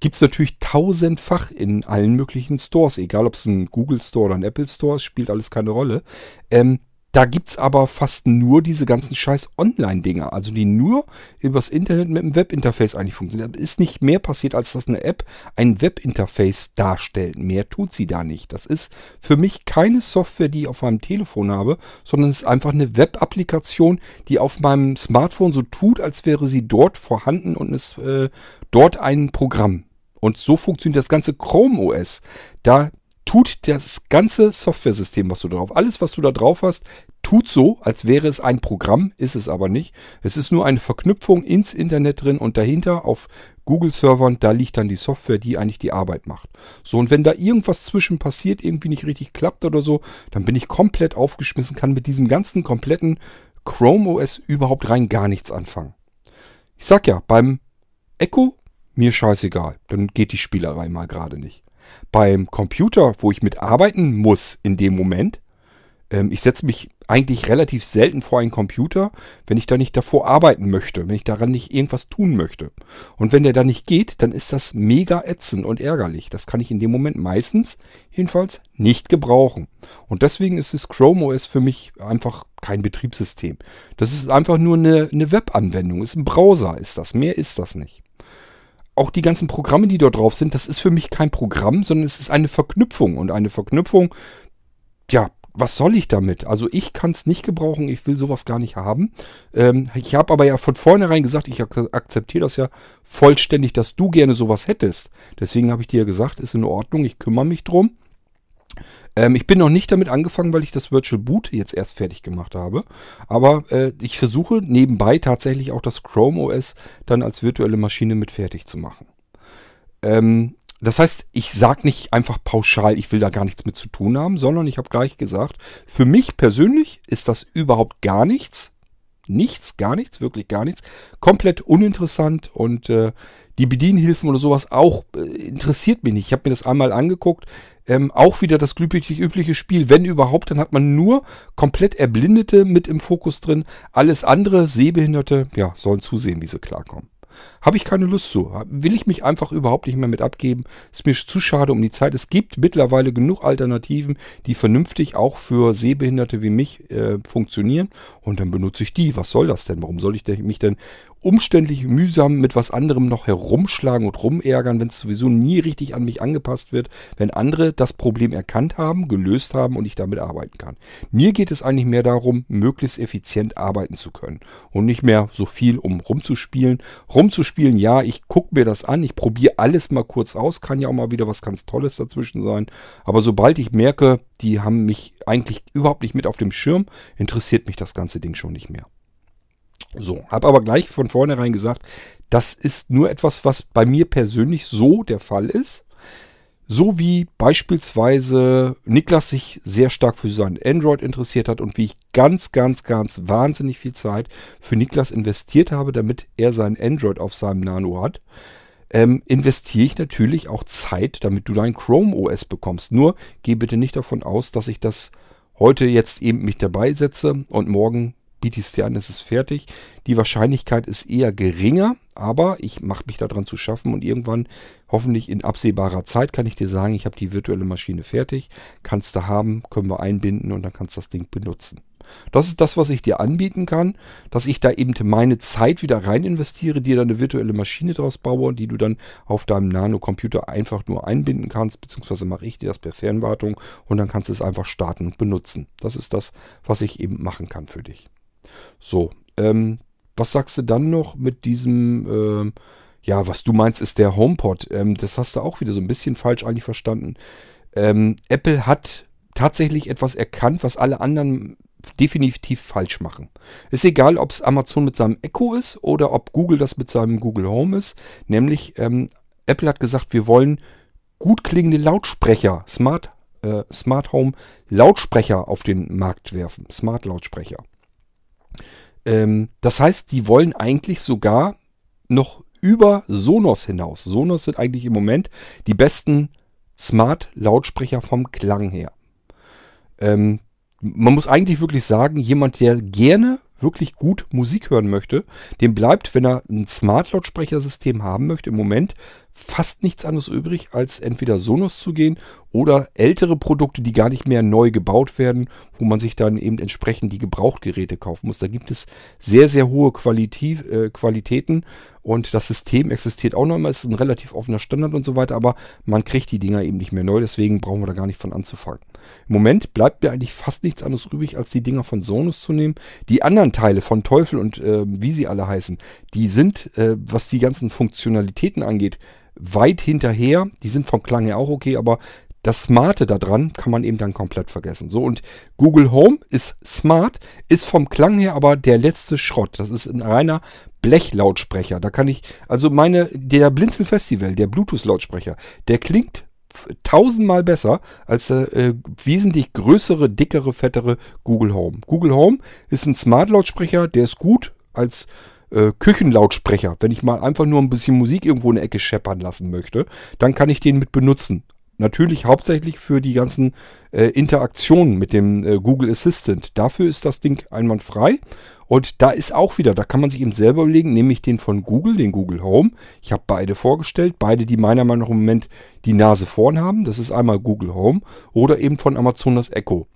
Gibt es natürlich tausendfach in allen möglichen Stores, egal ob es ein Google Store oder ein Apple Store ist, spielt alles keine Rolle. Ähm, da gibt's aber fast nur diese ganzen scheiß Online-Dinger, also die nur übers Internet mit dem Webinterface eigentlich funktionieren. Da ist nicht mehr passiert, als dass eine App ein Webinterface darstellt. Mehr tut sie da nicht. Das ist für mich keine Software, die ich auf meinem Telefon habe, sondern es ist einfach eine Web-Applikation, die auf meinem Smartphone so tut, als wäre sie dort vorhanden und ist äh, dort ein Programm. Und so funktioniert das ganze Chrome OS. Da tut das ganze Software-System, was du drauf, alles, was du da drauf hast, tut so, als wäre es ein Programm, ist es aber nicht. Es ist nur eine Verknüpfung ins Internet drin und dahinter auf Google-Servern, da liegt dann die Software, die eigentlich die Arbeit macht. So, und wenn da irgendwas zwischen passiert, irgendwie nicht richtig klappt oder so, dann bin ich komplett aufgeschmissen, kann mit diesem ganzen kompletten Chrome OS überhaupt rein gar nichts anfangen. Ich sag ja, beim Echo, mir scheißegal, dann geht die Spielerei mal gerade nicht. Beim Computer, wo ich mitarbeiten muss in dem Moment, ähm, ich setze mich eigentlich relativ selten vor einen Computer, wenn ich da nicht davor arbeiten möchte, wenn ich daran nicht irgendwas tun möchte. Und wenn der da nicht geht, dann ist das mega ätzend und ärgerlich. Das kann ich in dem Moment meistens jedenfalls nicht gebrauchen. Und deswegen ist das Chrome OS für mich einfach kein Betriebssystem. Das ist einfach nur eine, eine Webanwendung, ist ein Browser, ist das. Mehr ist das nicht auch die ganzen Programme, die dort drauf sind, das ist für mich kein Programm, sondern es ist eine Verknüpfung. Und eine Verknüpfung, ja, was soll ich damit? Also ich kann es nicht gebrauchen, ich will sowas gar nicht haben. Ähm, ich habe aber ja von vornherein gesagt, ich ak akzeptiere das ja vollständig, dass du gerne sowas hättest. Deswegen habe ich dir ja gesagt, ist in Ordnung, ich kümmere mich drum. Ähm, ich bin noch nicht damit angefangen, weil ich das Virtual Boot jetzt erst fertig gemacht habe. Aber äh, ich versuche nebenbei tatsächlich auch das Chrome OS dann als virtuelle Maschine mit fertig zu machen. Ähm, das heißt, ich sage nicht einfach pauschal, ich will da gar nichts mit zu tun haben, sondern ich habe gleich gesagt, für mich persönlich ist das überhaupt gar nichts. Nichts, gar nichts, wirklich gar nichts. Komplett uninteressant und äh, die Bedienhilfen oder sowas auch äh, interessiert mich nicht. Ich habe mir das einmal angeguckt. Ähm, auch wieder das übliche, übliche Spiel. Wenn überhaupt, dann hat man nur komplett Erblindete mit im Fokus drin. Alles andere, Sehbehinderte, ja, sollen zusehen, wie sie klarkommen. Habe ich keine Lust zu. Will ich mich einfach überhaupt nicht mehr mit abgeben. Ist mir zu schade um die Zeit. Es gibt mittlerweile genug Alternativen, die vernünftig auch für Sehbehinderte wie mich äh, funktionieren. Und dann benutze ich die. Was soll das denn? Warum soll ich mich denn umständlich mühsam mit was anderem noch herumschlagen und rumärgern, wenn es sowieso nie richtig an mich angepasst wird, wenn andere das Problem erkannt haben, gelöst haben und ich damit arbeiten kann. Mir geht es eigentlich mehr darum, möglichst effizient arbeiten zu können und nicht mehr so viel um rumzuspielen. Rumzuspielen, ja, ich gucke mir das an, ich probiere alles mal kurz aus, kann ja auch mal wieder was ganz Tolles dazwischen sein, aber sobald ich merke, die haben mich eigentlich überhaupt nicht mit auf dem Schirm, interessiert mich das ganze Ding schon nicht mehr. So, habe aber gleich von vornherein gesagt, das ist nur etwas, was bei mir persönlich so der Fall ist. So wie beispielsweise Niklas sich sehr stark für sein Android interessiert hat und wie ich ganz, ganz, ganz wahnsinnig viel Zeit für Niklas investiert habe, damit er sein Android auf seinem Nano hat, ähm, investiere ich natürlich auch Zeit, damit du dein Chrome OS bekommst. Nur geh bitte nicht davon aus, dass ich das heute jetzt eben mich dabei setze und morgen biete es dir an, es ist fertig. Die Wahrscheinlichkeit ist eher geringer, aber ich mache mich daran zu schaffen und irgendwann, hoffentlich in absehbarer Zeit, kann ich dir sagen, ich habe die virtuelle Maschine fertig, kannst du haben, können wir einbinden und dann kannst du das Ding benutzen. Das ist das, was ich dir anbieten kann, dass ich da eben meine Zeit wieder rein investiere, dir dann eine virtuelle Maschine draus baue, die du dann auf deinem Nano-Computer einfach nur einbinden kannst, beziehungsweise mache ich dir das per Fernwartung und dann kannst du es einfach starten und benutzen. Das ist das, was ich eben machen kann für dich. So, ähm, was sagst du dann noch mit diesem, ähm, ja, was du meinst, ist der HomePod. Ähm, das hast du auch wieder so ein bisschen falsch eigentlich verstanden. Ähm, Apple hat tatsächlich etwas erkannt, was alle anderen definitiv falsch machen. Ist egal, ob es Amazon mit seinem Echo ist oder ob Google das mit seinem Google Home ist. Nämlich, ähm, Apple hat gesagt, wir wollen gut klingende Lautsprecher, Smart, äh, Smart Home Lautsprecher auf den Markt werfen. Smart Lautsprecher. Ähm, das heißt, die wollen eigentlich sogar noch über Sonos hinaus. Sonos sind eigentlich im Moment die besten Smart-Lautsprecher vom Klang her. Ähm, man muss eigentlich wirklich sagen, jemand, der gerne wirklich gut Musik hören möchte, dem bleibt, wenn er ein Smart-Lautsprechersystem haben möchte, im Moment fast nichts anderes übrig, als entweder Sonos zu gehen oder ältere Produkte, die gar nicht mehr neu gebaut werden, wo man sich dann eben entsprechend die Gebrauchtgeräte kaufen muss. Da gibt es sehr, sehr hohe Qualität, äh, Qualitäten und das System existiert auch noch immer, ist ein relativ offener Standard und so weiter, aber man kriegt die Dinger eben nicht mehr neu, deswegen brauchen wir da gar nicht von anzufangen. Im Moment bleibt mir eigentlich fast nichts anderes übrig, als die Dinger von Sonos zu nehmen. Die anderen Teile von Teufel und äh, wie sie alle heißen, die sind, äh, was die ganzen Funktionalitäten angeht, weit hinterher. Die sind vom Klang her auch okay, aber das Smarte da dran kann man eben dann komplett vergessen. So, und Google Home ist smart, ist vom Klang her aber der letzte Schrott. Das ist ein reiner Blechlautsprecher. Da kann ich, also meine, der Blinzel Festival, der Bluetooth-Lautsprecher, der klingt tausendmal besser als der äh, wesentlich größere, dickere, fettere Google Home. Google Home ist ein Smart-Lautsprecher, der ist gut als äh, Küchenlautsprecher. Wenn ich mal einfach nur ein bisschen Musik irgendwo in der Ecke scheppern lassen möchte, dann kann ich den mit benutzen. Natürlich hauptsächlich für die ganzen äh, Interaktionen mit dem äh, Google Assistant. Dafür ist das Ding einwandfrei. Und da ist auch wieder, da kann man sich eben selber überlegen, nehme ich den von Google, den Google Home. Ich habe beide vorgestellt, beide, die meiner Meinung nach im Moment die Nase vorn haben. Das ist einmal Google Home oder eben von Amazon das Echo.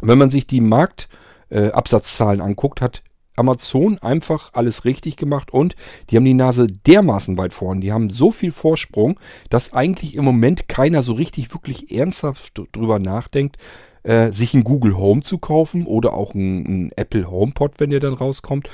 Wenn man sich die Marktabsatzzahlen äh, anguckt, hat Amazon einfach alles richtig gemacht und die haben die Nase dermaßen weit vorn. Die haben so viel Vorsprung, dass eigentlich im Moment keiner so richtig wirklich ernsthaft drüber nachdenkt, äh, sich ein Google Home zu kaufen oder auch ein, ein Apple HomePod, wenn der dann rauskommt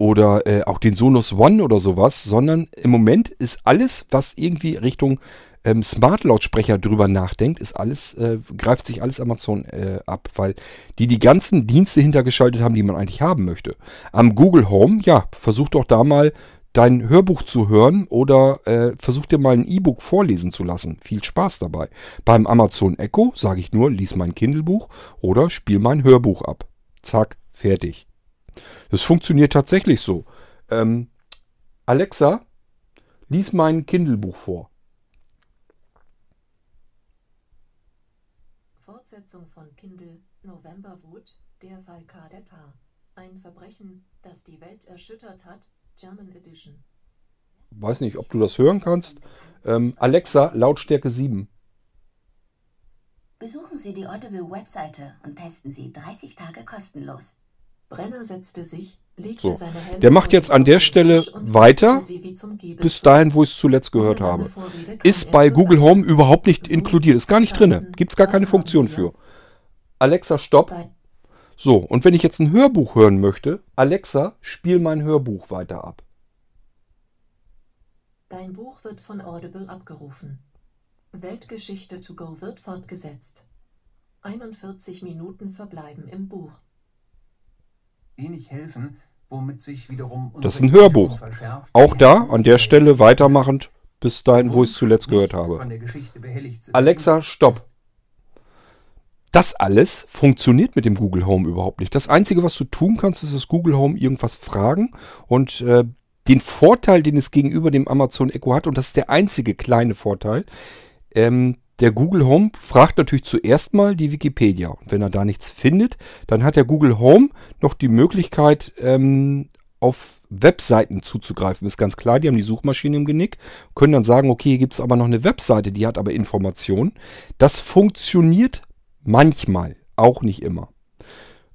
oder äh, auch den Sonos One oder sowas, sondern im Moment ist alles, was irgendwie Richtung ähm, Smart-Lautsprecher drüber nachdenkt, ist alles, äh, greift sich alles Amazon äh, ab, weil die die ganzen Dienste hintergeschaltet haben, die man eigentlich haben möchte. Am Google Home, ja, versuch doch da mal dein Hörbuch zu hören oder äh, versuch dir mal ein E-Book vorlesen zu lassen. Viel Spaß dabei. Beim Amazon Echo sage ich nur, lies mein Kindle-Buch oder spiel mein Hörbuch ab. Zack, fertig. Das funktioniert tatsächlich so. Ähm, Alexa, lies mein Kindle-Buch vor. Fortsetzung von Kindle, Novemberwut, der Fall Kadepar. Ein Verbrechen, das die Welt erschüttert hat, German Edition. Weiß nicht, ob du das hören kannst. Ähm, Alexa, Lautstärke 7. Besuchen Sie die Audible-Webseite und testen Sie 30 Tage kostenlos. Brenner setzte sich, so. Der macht jetzt an der Stelle weiter, bis dahin, wo ich es zuletzt gehört habe. Ist bei Google Home überhaupt nicht inkludiert, ist gar nicht drin. Gibt es gar keine Funktion für. Alexa, stopp. So, und wenn ich jetzt ein Hörbuch hören möchte, Alexa, spiel mein Hörbuch weiter ab. Dein Buch wird von Audible abgerufen. Weltgeschichte to go wird fortgesetzt. 41 Minuten verbleiben im Buch wenig helfen, womit sich wiederum Das ist ein Hörbuch. Auch da, an der Stelle weitermachend, bis dahin, wo ich es zuletzt gehört habe. Alexa, stopp. Das alles funktioniert mit dem Google Home überhaupt nicht. Das Einzige, was du tun kannst, ist das Google Home irgendwas fragen und äh, den Vorteil, den es gegenüber dem Amazon Echo hat, und das ist der einzige kleine Vorteil, ähm, der Google Home fragt natürlich zuerst mal die Wikipedia. Und wenn er da nichts findet, dann hat der Google Home noch die Möglichkeit, ähm, auf Webseiten zuzugreifen. Ist ganz klar, die haben die Suchmaschine im Genick, können dann sagen, okay, hier gibt es aber noch eine Webseite, die hat aber Informationen. Das funktioniert manchmal, auch nicht immer.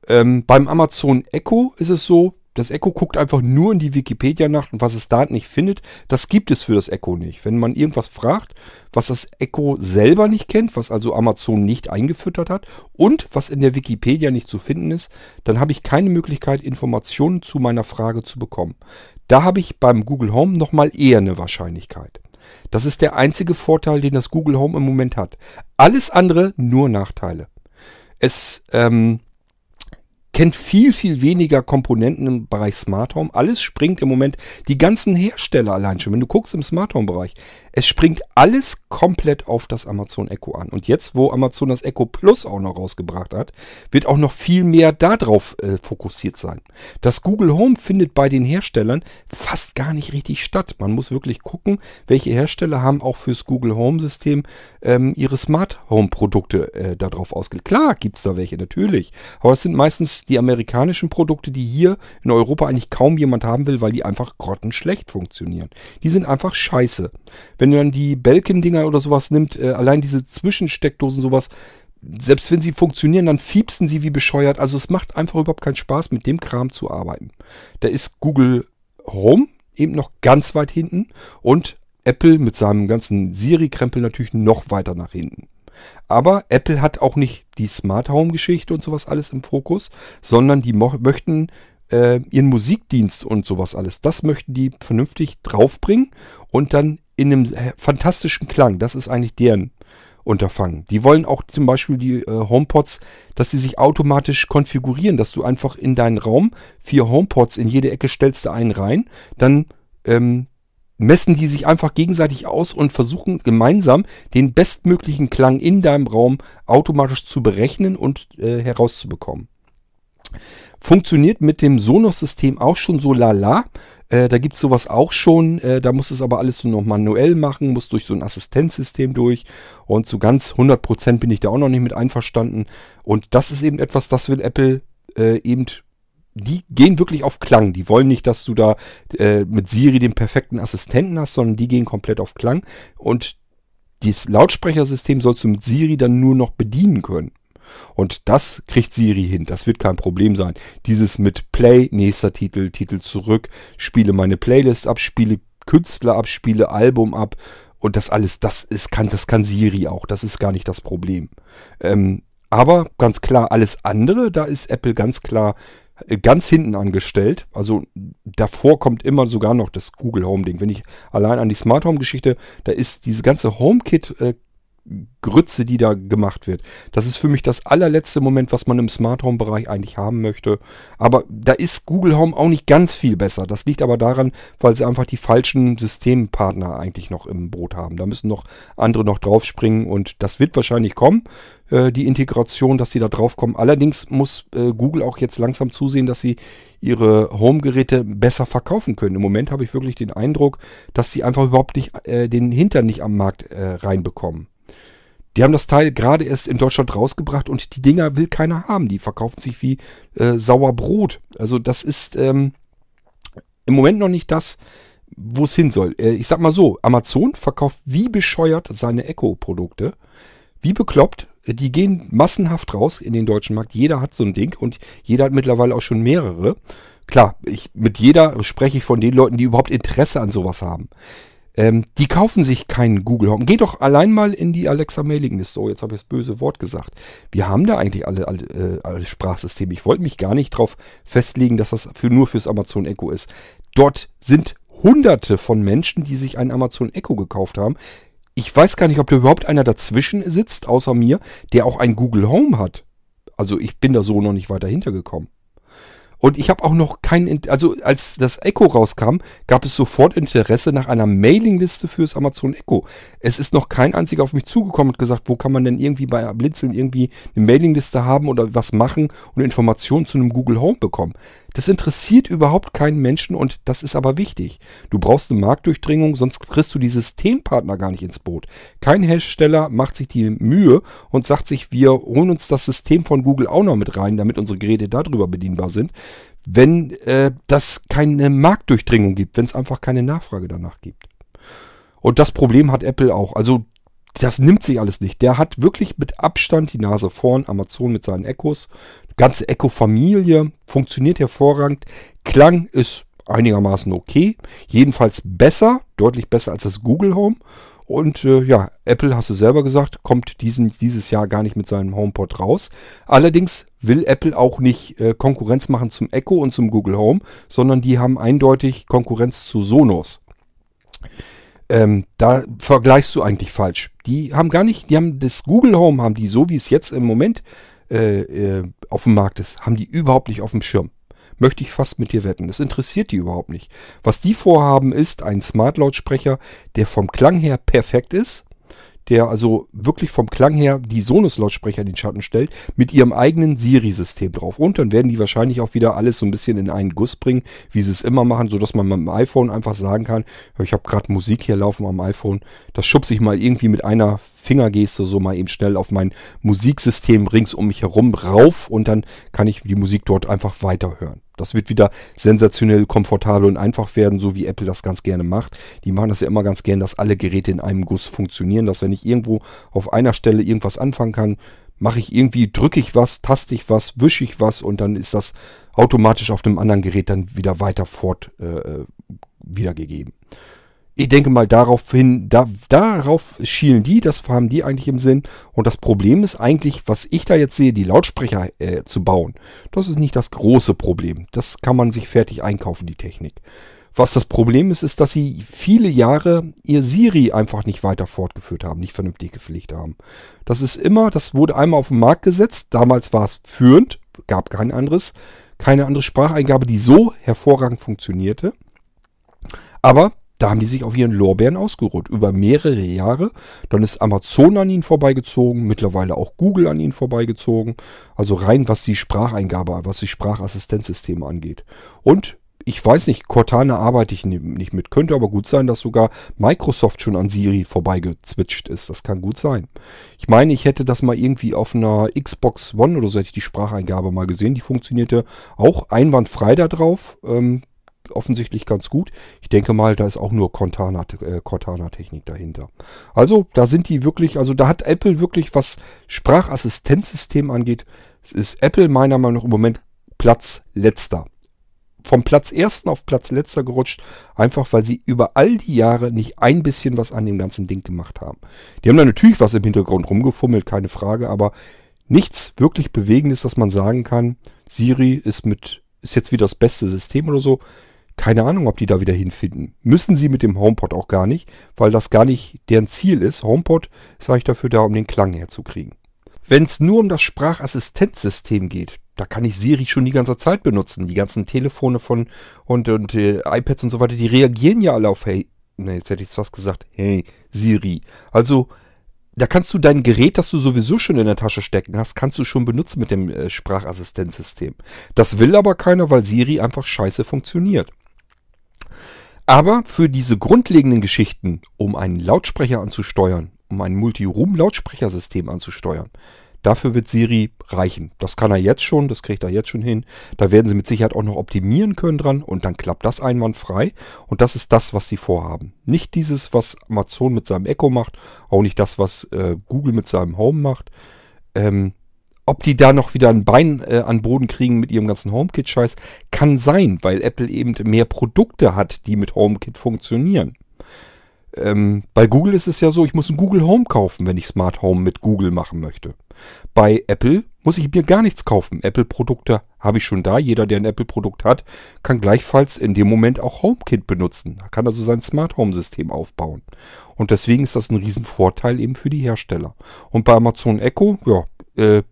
Ähm, beim Amazon Echo ist es so, das Echo guckt einfach nur in die Wikipedia nach und was es da nicht findet, das gibt es für das Echo nicht. Wenn man irgendwas fragt, was das Echo selber nicht kennt, was also Amazon nicht eingefüttert hat und was in der Wikipedia nicht zu finden ist, dann habe ich keine Möglichkeit, Informationen zu meiner Frage zu bekommen. Da habe ich beim Google Home nochmal eher eine Wahrscheinlichkeit. Das ist der einzige Vorteil, den das Google Home im Moment hat. Alles andere nur Nachteile. Es ähm, kennt viel, viel weniger Komponenten im Bereich Smart Home. Alles springt im Moment, die ganzen Hersteller allein schon, wenn du guckst im Smart Home Bereich, es springt alles komplett auf das Amazon Echo an. Und jetzt, wo Amazon das Echo Plus auch noch rausgebracht hat, wird auch noch viel mehr darauf äh, fokussiert sein. Das Google Home findet bei den Herstellern fast gar nicht richtig statt. Man muss wirklich gucken, welche Hersteller haben auch fürs Google Home System ähm, ihre Smart Home Produkte äh, darauf ausgelegt. Klar gibt's da welche, natürlich. Aber es sind meistens die amerikanischen Produkte, die hier in Europa eigentlich kaum jemand haben will, weil die einfach grottenschlecht funktionieren. Die sind einfach scheiße. Wenn du dann die Belkin-Dinger oder sowas nimmt, äh, allein diese Zwischensteckdosen sowas, selbst wenn sie funktionieren, dann fiepsen sie wie bescheuert. Also es macht einfach überhaupt keinen Spaß, mit dem Kram zu arbeiten. Da ist Google Home eben noch ganz weit hinten und Apple mit seinem ganzen Siri-Krempel natürlich noch weiter nach hinten. Aber Apple hat auch nicht die Smart Home Geschichte und sowas alles im Fokus, sondern die möchten äh, ihren Musikdienst und sowas alles, das möchten die vernünftig draufbringen und dann in einem fantastischen Klang. Das ist eigentlich deren Unterfangen. Die wollen auch zum Beispiel die äh, HomePods, dass die sich automatisch konfigurieren, dass du einfach in deinen Raum vier HomePods in jede Ecke stellst, da einen rein, dann ähm, messen die sich einfach gegenseitig aus und versuchen gemeinsam den bestmöglichen Klang in deinem Raum automatisch zu berechnen und äh, herauszubekommen. Funktioniert mit dem Sonos-System auch schon so lala. Äh, da gibt's sowas auch schon. Äh, da muss es aber alles so noch manuell machen, muss durch so ein Assistenzsystem durch. Und so ganz 100% bin ich da auch noch nicht mit einverstanden. Und das ist eben etwas, das will Apple äh, eben die gehen wirklich auf Klang. Die wollen nicht, dass du da äh, mit Siri den perfekten Assistenten hast, sondern die gehen komplett auf Klang. Und dieses Lautsprechersystem sollst du mit Siri dann nur noch bedienen können. Und das kriegt Siri hin. Das wird kein Problem sein. Dieses mit Play, nächster Titel, Titel zurück, spiele meine Playlist ab, spiele Künstler ab, spiele Album ab. Und das alles, das ist, kann, das kann Siri auch. Das ist gar nicht das Problem. Ähm, aber ganz klar, alles andere, da ist Apple ganz klar äh, ganz hinten angestellt. Also davor kommt immer sogar noch das Google Home Ding. Wenn ich allein an die Smart Home Geschichte, da ist diese ganze HomeKit äh, Grütze, die da gemacht wird. Das ist für mich das allerletzte Moment, was man im Smart Home Bereich eigentlich haben möchte. Aber da ist Google Home auch nicht ganz viel besser. Das liegt aber daran, weil sie einfach die falschen Systempartner eigentlich noch im Boot haben. Da müssen noch andere noch draufspringen und das wird wahrscheinlich kommen, äh, die Integration, dass sie da drauf kommen. Allerdings muss äh, Google auch jetzt langsam zusehen, dass sie ihre Home-Geräte besser verkaufen können. Im Moment habe ich wirklich den Eindruck, dass sie einfach überhaupt nicht äh, den Hintern nicht am Markt äh, reinbekommen. Die haben das Teil gerade erst in Deutschland rausgebracht und die Dinger will keiner haben. Die verkaufen sich wie äh, Sauerbrot. Also das ist ähm, im Moment noch nicht das, wo es hin soll. Äh, ich sag mal so, Amazon verkauft wie bescheuert seine Echo-Produkte. Wie bekloppt. Die gehen massenhaft raus in den deutschen Markt. Jeder hat so ein Ding und jeder hat mittlerweile auch schon mehrere. Klar, ich, mit jeder spreche ich von den Leuten, die überhaupt Interesse an sowas haben. Ähm, die kaufen sich keinen Google Home. Geh doch allein mal in die Alexa Mailingliste. Oh, jetzt habe ich das böse Wort gesagt. Wir haben da eigentlich alle, alle, äh, alle Sprachsysteme. Ich wollte mich gar nicht darauf festlegen, dass das für, nur fürs Amazon Echo ist. Dort sind hunderte von Menschen, die sich ein Amazon Echo gekauft haben. Ich weiß gar nicht, ob da überhaupt einer dazwischen sitzt, außer mir, der auch ein Google Home hat. Also ich bin da so noch nicht weiter hintergekommen. Und ich habe auch noch kein, In- also als das Echo rauskam, gab es sofort Interesse nach einer Mailingliste fürs Amazon Echo. Es ist noch kein einziger auf mich zugekommen und gesagt, wo kann man denn irgendwie bei Blinzeln irgendwie eine Mailingliste haben oder was machen und Informationen zu einem Google Home bekommen. Das interessiert überhaupt keinen Menschen und das ist aber wichtig. Du brauchst eine Marktdurchdringung, sonst kriegst du die Systempartner gar nicht ins Boot. Kein Hersteller macht sich die Mühe und sagt sich, wir holen uns das System von Google auch noch mit rein, damit unsere Geräte darüber bedienbar sind, wenn äh, das keine Marktdurchdringung gibt, wenn es einfach keine Nachfrage danach gibt. Und das Problem hat Apple auch. Also das nimmt sich alles nicht. Der hat wirklich mit Abstand die Nase vorn. Amazon mit seinen Echos. Ganze Echo-Familie funktioniert hervorragend. Klang ist einigermaßen okay. Jedenfalls besser, deutlich besser als das Google Home. Und äh, ja, Apple, hast du selber gesagt, kommt diesen, dieses Jahr gar nicht mit seinem HomePod raus. Allerdings will Apple auch nicht äh, Konkurrenz machen zum Echo und zum Google Home, sondern die haben eindeutig Konkurrenz zu Sonos. Ähm, da vergleichst du eigentlich falsch. Die haben gar nicht, die haben das Google Home, haben die so wie es jetzt im Moment äh, äh, auf dem Markt ist, haben die überhaupt nicht auf dem Schirm. Möchte ich fast mit dir wetten. Das interessiert die überhaupt nicht. Was die vorhaben, ist ein Smart-Lautsprecher, der vom Klang her perfekt ist, der also wirklich vom Klang her die Sonos-Lautsprecher in den Schatten stellt, mit ihrem eigenen Siri-System drauf. Und dann werden die wahrscheinlich auch wieder alles so ein bisschen in einen Guss bringen, wie sie es immer machen, sodass man mit dem iPhone einfach sagen kann, ich habe gerade Musik hier laufen am iPhone, das schubse ich mal irgendwie mit einer Fingergeste so mal eben schnell auf mein Musiksystem rings um mich herum rauf und dann kann ich die Musik dort einfach weiterhören. Das wird wieder sensationell komfortabel und einfach werden, so wie Apple das ganz gerne macht. Die machen das ja immer ganz gern, dass alle Geräte in einem Guss funktionieren, dass wenn ich irgendwo auf einer Stelle irgendwas anfangen kann, mache ich irgendwie, drücke ich was, taste ich was, wische ich was und dann ist das automatisch auf dem anderen Gerät dann wieder weiter fort äh, wiedergegeben. Ich denke mal darauf hin, da, darauf schielen die, das haben die eigentlich im Sinn. Und das Problem ist eigentlich, was ich da jetzt sehe, die Lautsprecher äh, zu bauen. Das ist nicht das große Problem. Das kann man sich fertig einkaufen, die Technik. Was das Problem ist, ist, dass sie viele Jahre ihr Siri einfach nicht weiter fortgeführt haben, nicht vernünftig gepflegt haben. Das ist immer, das wurde einmal auf den Markt gesetzt. Damals war es führend, gab kein anderes, keine andere Spracheingabe, die so hervorragend funktionierte. Aber da haben die sich auf ihren Lorbeeren ausgeruht. Über mehrere Jahre. Dann ist Amazon an ihnen vorbeigezogen, mittlerweile auch Google an ihnen vorbeigezogen. Also rein was die Spracheingabe, was die Sprachassistenzsysteme angeht. Und ich weiß nicht, Cortana arbeite ich nicht mit. Könnte aber gut sein, dass sogar Microsoft schon an Siri vorbeigezwitscht ist. Das kann gut sein. Ich meine, ich hätte das mal irgendwie auf einer Xbox One oder so hätte ich die Spracheingabe mal gesehen. Die funktionierte auch einwandfrei da drauf. Ähm, offensichtlich ganz gut. Ich denke mal, da ist auch nur Cortana, äh, Cortana-Technik dahinter. Also, da sind die wirklich, also da hat Apple wirklich, was Sprachassistenzsystem angeht, ist Apple meiner Meinung nach im Moment Platz letzter. Vom Platz ersten auf Platz letzter gerutscht, einfach weil sie über all die Jahre nicht ein bisschen was an dem ganzen Ding gemacht haben. Die haben da natürlich was im Hintergrund rumgefummelt, keine Frage, aber nichts wirklich Bewegendes, dass man sagen kann, Siri ist mit, ist jetzt wieder das beste System oder so. Keine Ahnung, ob die da wieder hinfinden. Müssen sie mit dem HomePod auch gar nicht, weil das gar nicht deren Ziel ist. HomePod ist eigentlich dafür da, um den Klang herzukriegen. Wenn es nur um das Sprachassistenzsystem geht, da kann ich Siri schon die ganze Zeit benutzen. Die ganzen Telefone von und, und äh, iPads und so weiter, die reagieren ja alle auf Hey. Ne, jetzt hätte ich es fast gesagt. Hey, Siri. Also, da kannst du dein Gerät, das du sowieso schon in der Tasche stecken hast, kannst du schon benutzen mit dem äh, Sprachassistenzsystem. Das will aber keiner, weil Siri einfach scheiße funktioniert. Aber für diese grundlegenden Geschichten, um einen Lautsprecher anzusteuern, um ein Multiroom-Lautsprechersystem anzusteuern, dafür wird Siri reichen. Das kann er jetzt schon, das kriegt er jetzt schon hin. Da werden sie mit Sicherheit auch noch optimieren können dran und dann klappt das einwandfrei. Und das ist das, was sie vorhaben. Nicht dieses, was Amazon mit seinem Echo macht, auch nicht das, was äh, Google mit seinem Home macht. Ähm, ob die da noch wieder ein Bein äh, an Boden kriegen mit ihrem ganzen HomeKit-Scheiß, kann sein, weil Apple eben mehr Produkte hat, die mit HomeKit funktionieren. Ähm, bei Google ist es ja so, ich muss ein Google Home kaufen, wenn ich Smart Home mit Google machen möchte. Bei Apple muss ich mir gar nichts kaufen. Apple-Produkte habe ich schon da. Jeder, der ein Apple-Produkt hat, kann gleichfalls in dem Moment auch HomeKit benutzen. Er kann also sein Smart Home-System aufbauen. Und deswegen ist das ein Riesenvorteil eben für die Hersteller. Und bei Amazon Echo, ja, äh,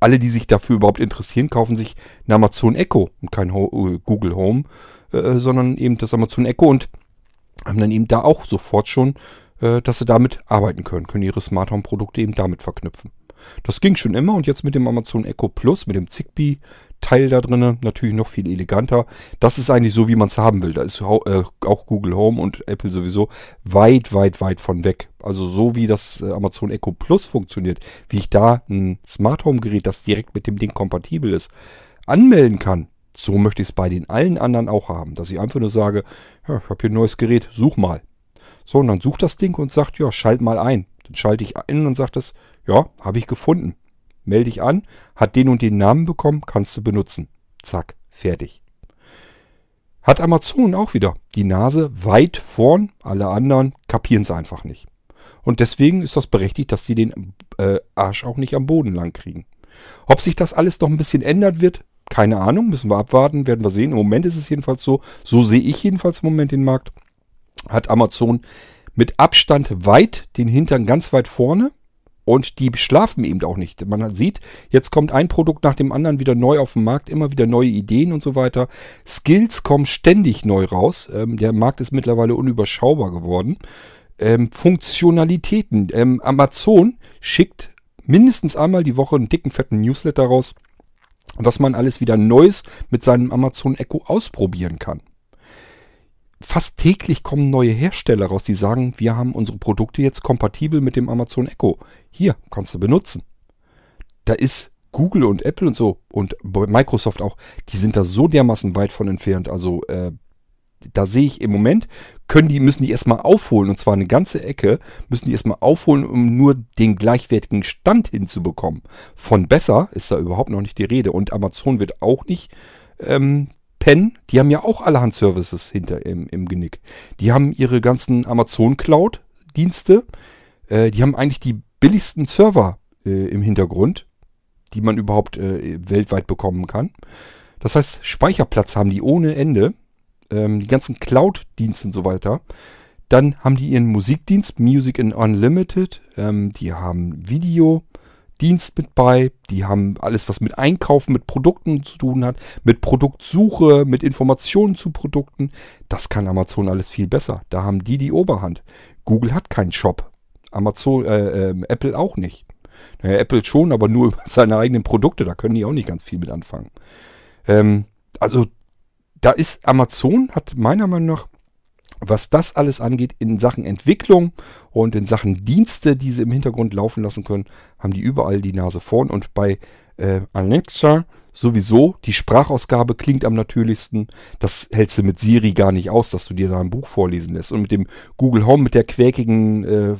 alle, die sich dafür überhaupt interessieren, kaufen sich ein Amazon Echo und kein Ho äh, Google Home, äh, sondern eben das Amazon Echo und haben dann eben da auch sofort schon, äh, dass sie damit arbeiten können, können ihre Smart Home Produkte eben damit verknüpfen. Das ging schon immer und jetzt mit dem Amazon Echo Plus, mit dem Zigbee Teil da drin, natürlich noch viel eleganter. Das ist eigentlich so, wie man es haben will. Da ist äh, auch Google Home und Apple sowieso weit, weit, weit von weg. Also so wie das äh, Amazon Echo Plus funktioniert, wie ich da ein Smart Home Gerät, das direkt mit dem Ding kompatibel ist, anmelden kann. So möchte ich es bei den allen anderen auch haben, dass ich einfach nur sage, ja, ich habe hier ein neues Gerät, such mal. So, und dann sucht das Ding und sagt, ja, schalt mal ein. Dann schalte ich ein und sagt es, ja, habe ich gefunden. Melde dich an, hat den und den Namen bekommen, kannst du benutzen. Zack, fertig. Hat Amazon auch wieder die Nase weit vorn, alle anderen kapieren es einfach nicht. Und deswegen ist das berechtigt, dass die den äh, Arsch auch nicht am Boden lang kriegen. Ob sich das alles noch ein bisschen ändert wird, keine Ahnung, müssen wir abwarten, werden wir sehen. Im Moment ist es jedenfalls so, so sehe ich jedenfalls im Moment den Markt, hat Amazon mit Abstand weit den Hintern ganz weit vorne und die schlafen eben auch nicht. Man sieht, jetzt kommt ein Produkt nach dem anderen wieder neu auf den Markt, immer wieder neue Ideen und so weiter. Skills kommen ständig neu raus. Ähm, der Markt ist mittlerweile unüberschaubar geworden. Ähm, Funktionalitäten. Ähm, Amazon schickt mindestens einmal die Woche einen dicken, fetten Newsletter raus, was man alles wieder Neues mit seinem Amazon Echo ausprobieren kann fast täglich kommen neue Hersteller raus, die sagen, wir haben unsere Produkte jetzt kompatibel mit dem Amazon Echo. Hier, kannst du benutzen. Da ist Google und Apple und so und Microsoft auch, die sind da so dermaßen weit von entfernt. Also äh, da sehe ich im Moment, können die, müssen die erstmal aufholen, und zwar eine ganze Ecke, müssen die erstmal aufholen, um nur den gleichwertigen Stand hinzubekommen. Von besser ist da überhaupt noch nicht die Rede. Und Amazon wird auch nicht ähm, Penn, die haben ja auch allerhand Services hinter im, im Genick. Die haben ihre ganzen Amazon Cloud-Dienste. Äh, die haben eigentlich die billigsten Server äh, im Hintergrund, die man überhaupt äh, weltweit bekommen kann. Das heißt, Speicherplatz haben die ohne Ende. Ähm, die ganzen Cloud-Dienste und so weiter. Dann haben die ihren Musikdienst, Music in Unlimited. Ähm, die haben Video. Dienst mit bei. Die haben alles, was mit Einkaufen, mit Produkten zu tun hat, mit Produktsuche, mit Informationen zu Produkten. Das kann Amazon alles viel besser. Da haben die die Oberhand. Google hat keinen Shop. Amazon, äh, äh, Apple auch nicht. Naja, Apple schon, aber nur über seine eigenen Produkte. Da können die auch nicht ganz viel mit anfangen. Ähm, also da ist Amazon, hat meiner Meinung nach was das alles angeht in Sachen Entwicklung und in Sachen Dienste, die sie im Hintergrund laufen lassen können, haben die überall die Nase vorn. Und bei äh, Alexa sowieso, die Sprachausgabe klingt am natürlichsten. Das hältst du mit Siri gar nicht aus, dass du dir da ein Buch vorlesen lässt. Und mit dem Google Home, mit der quäkigen äh,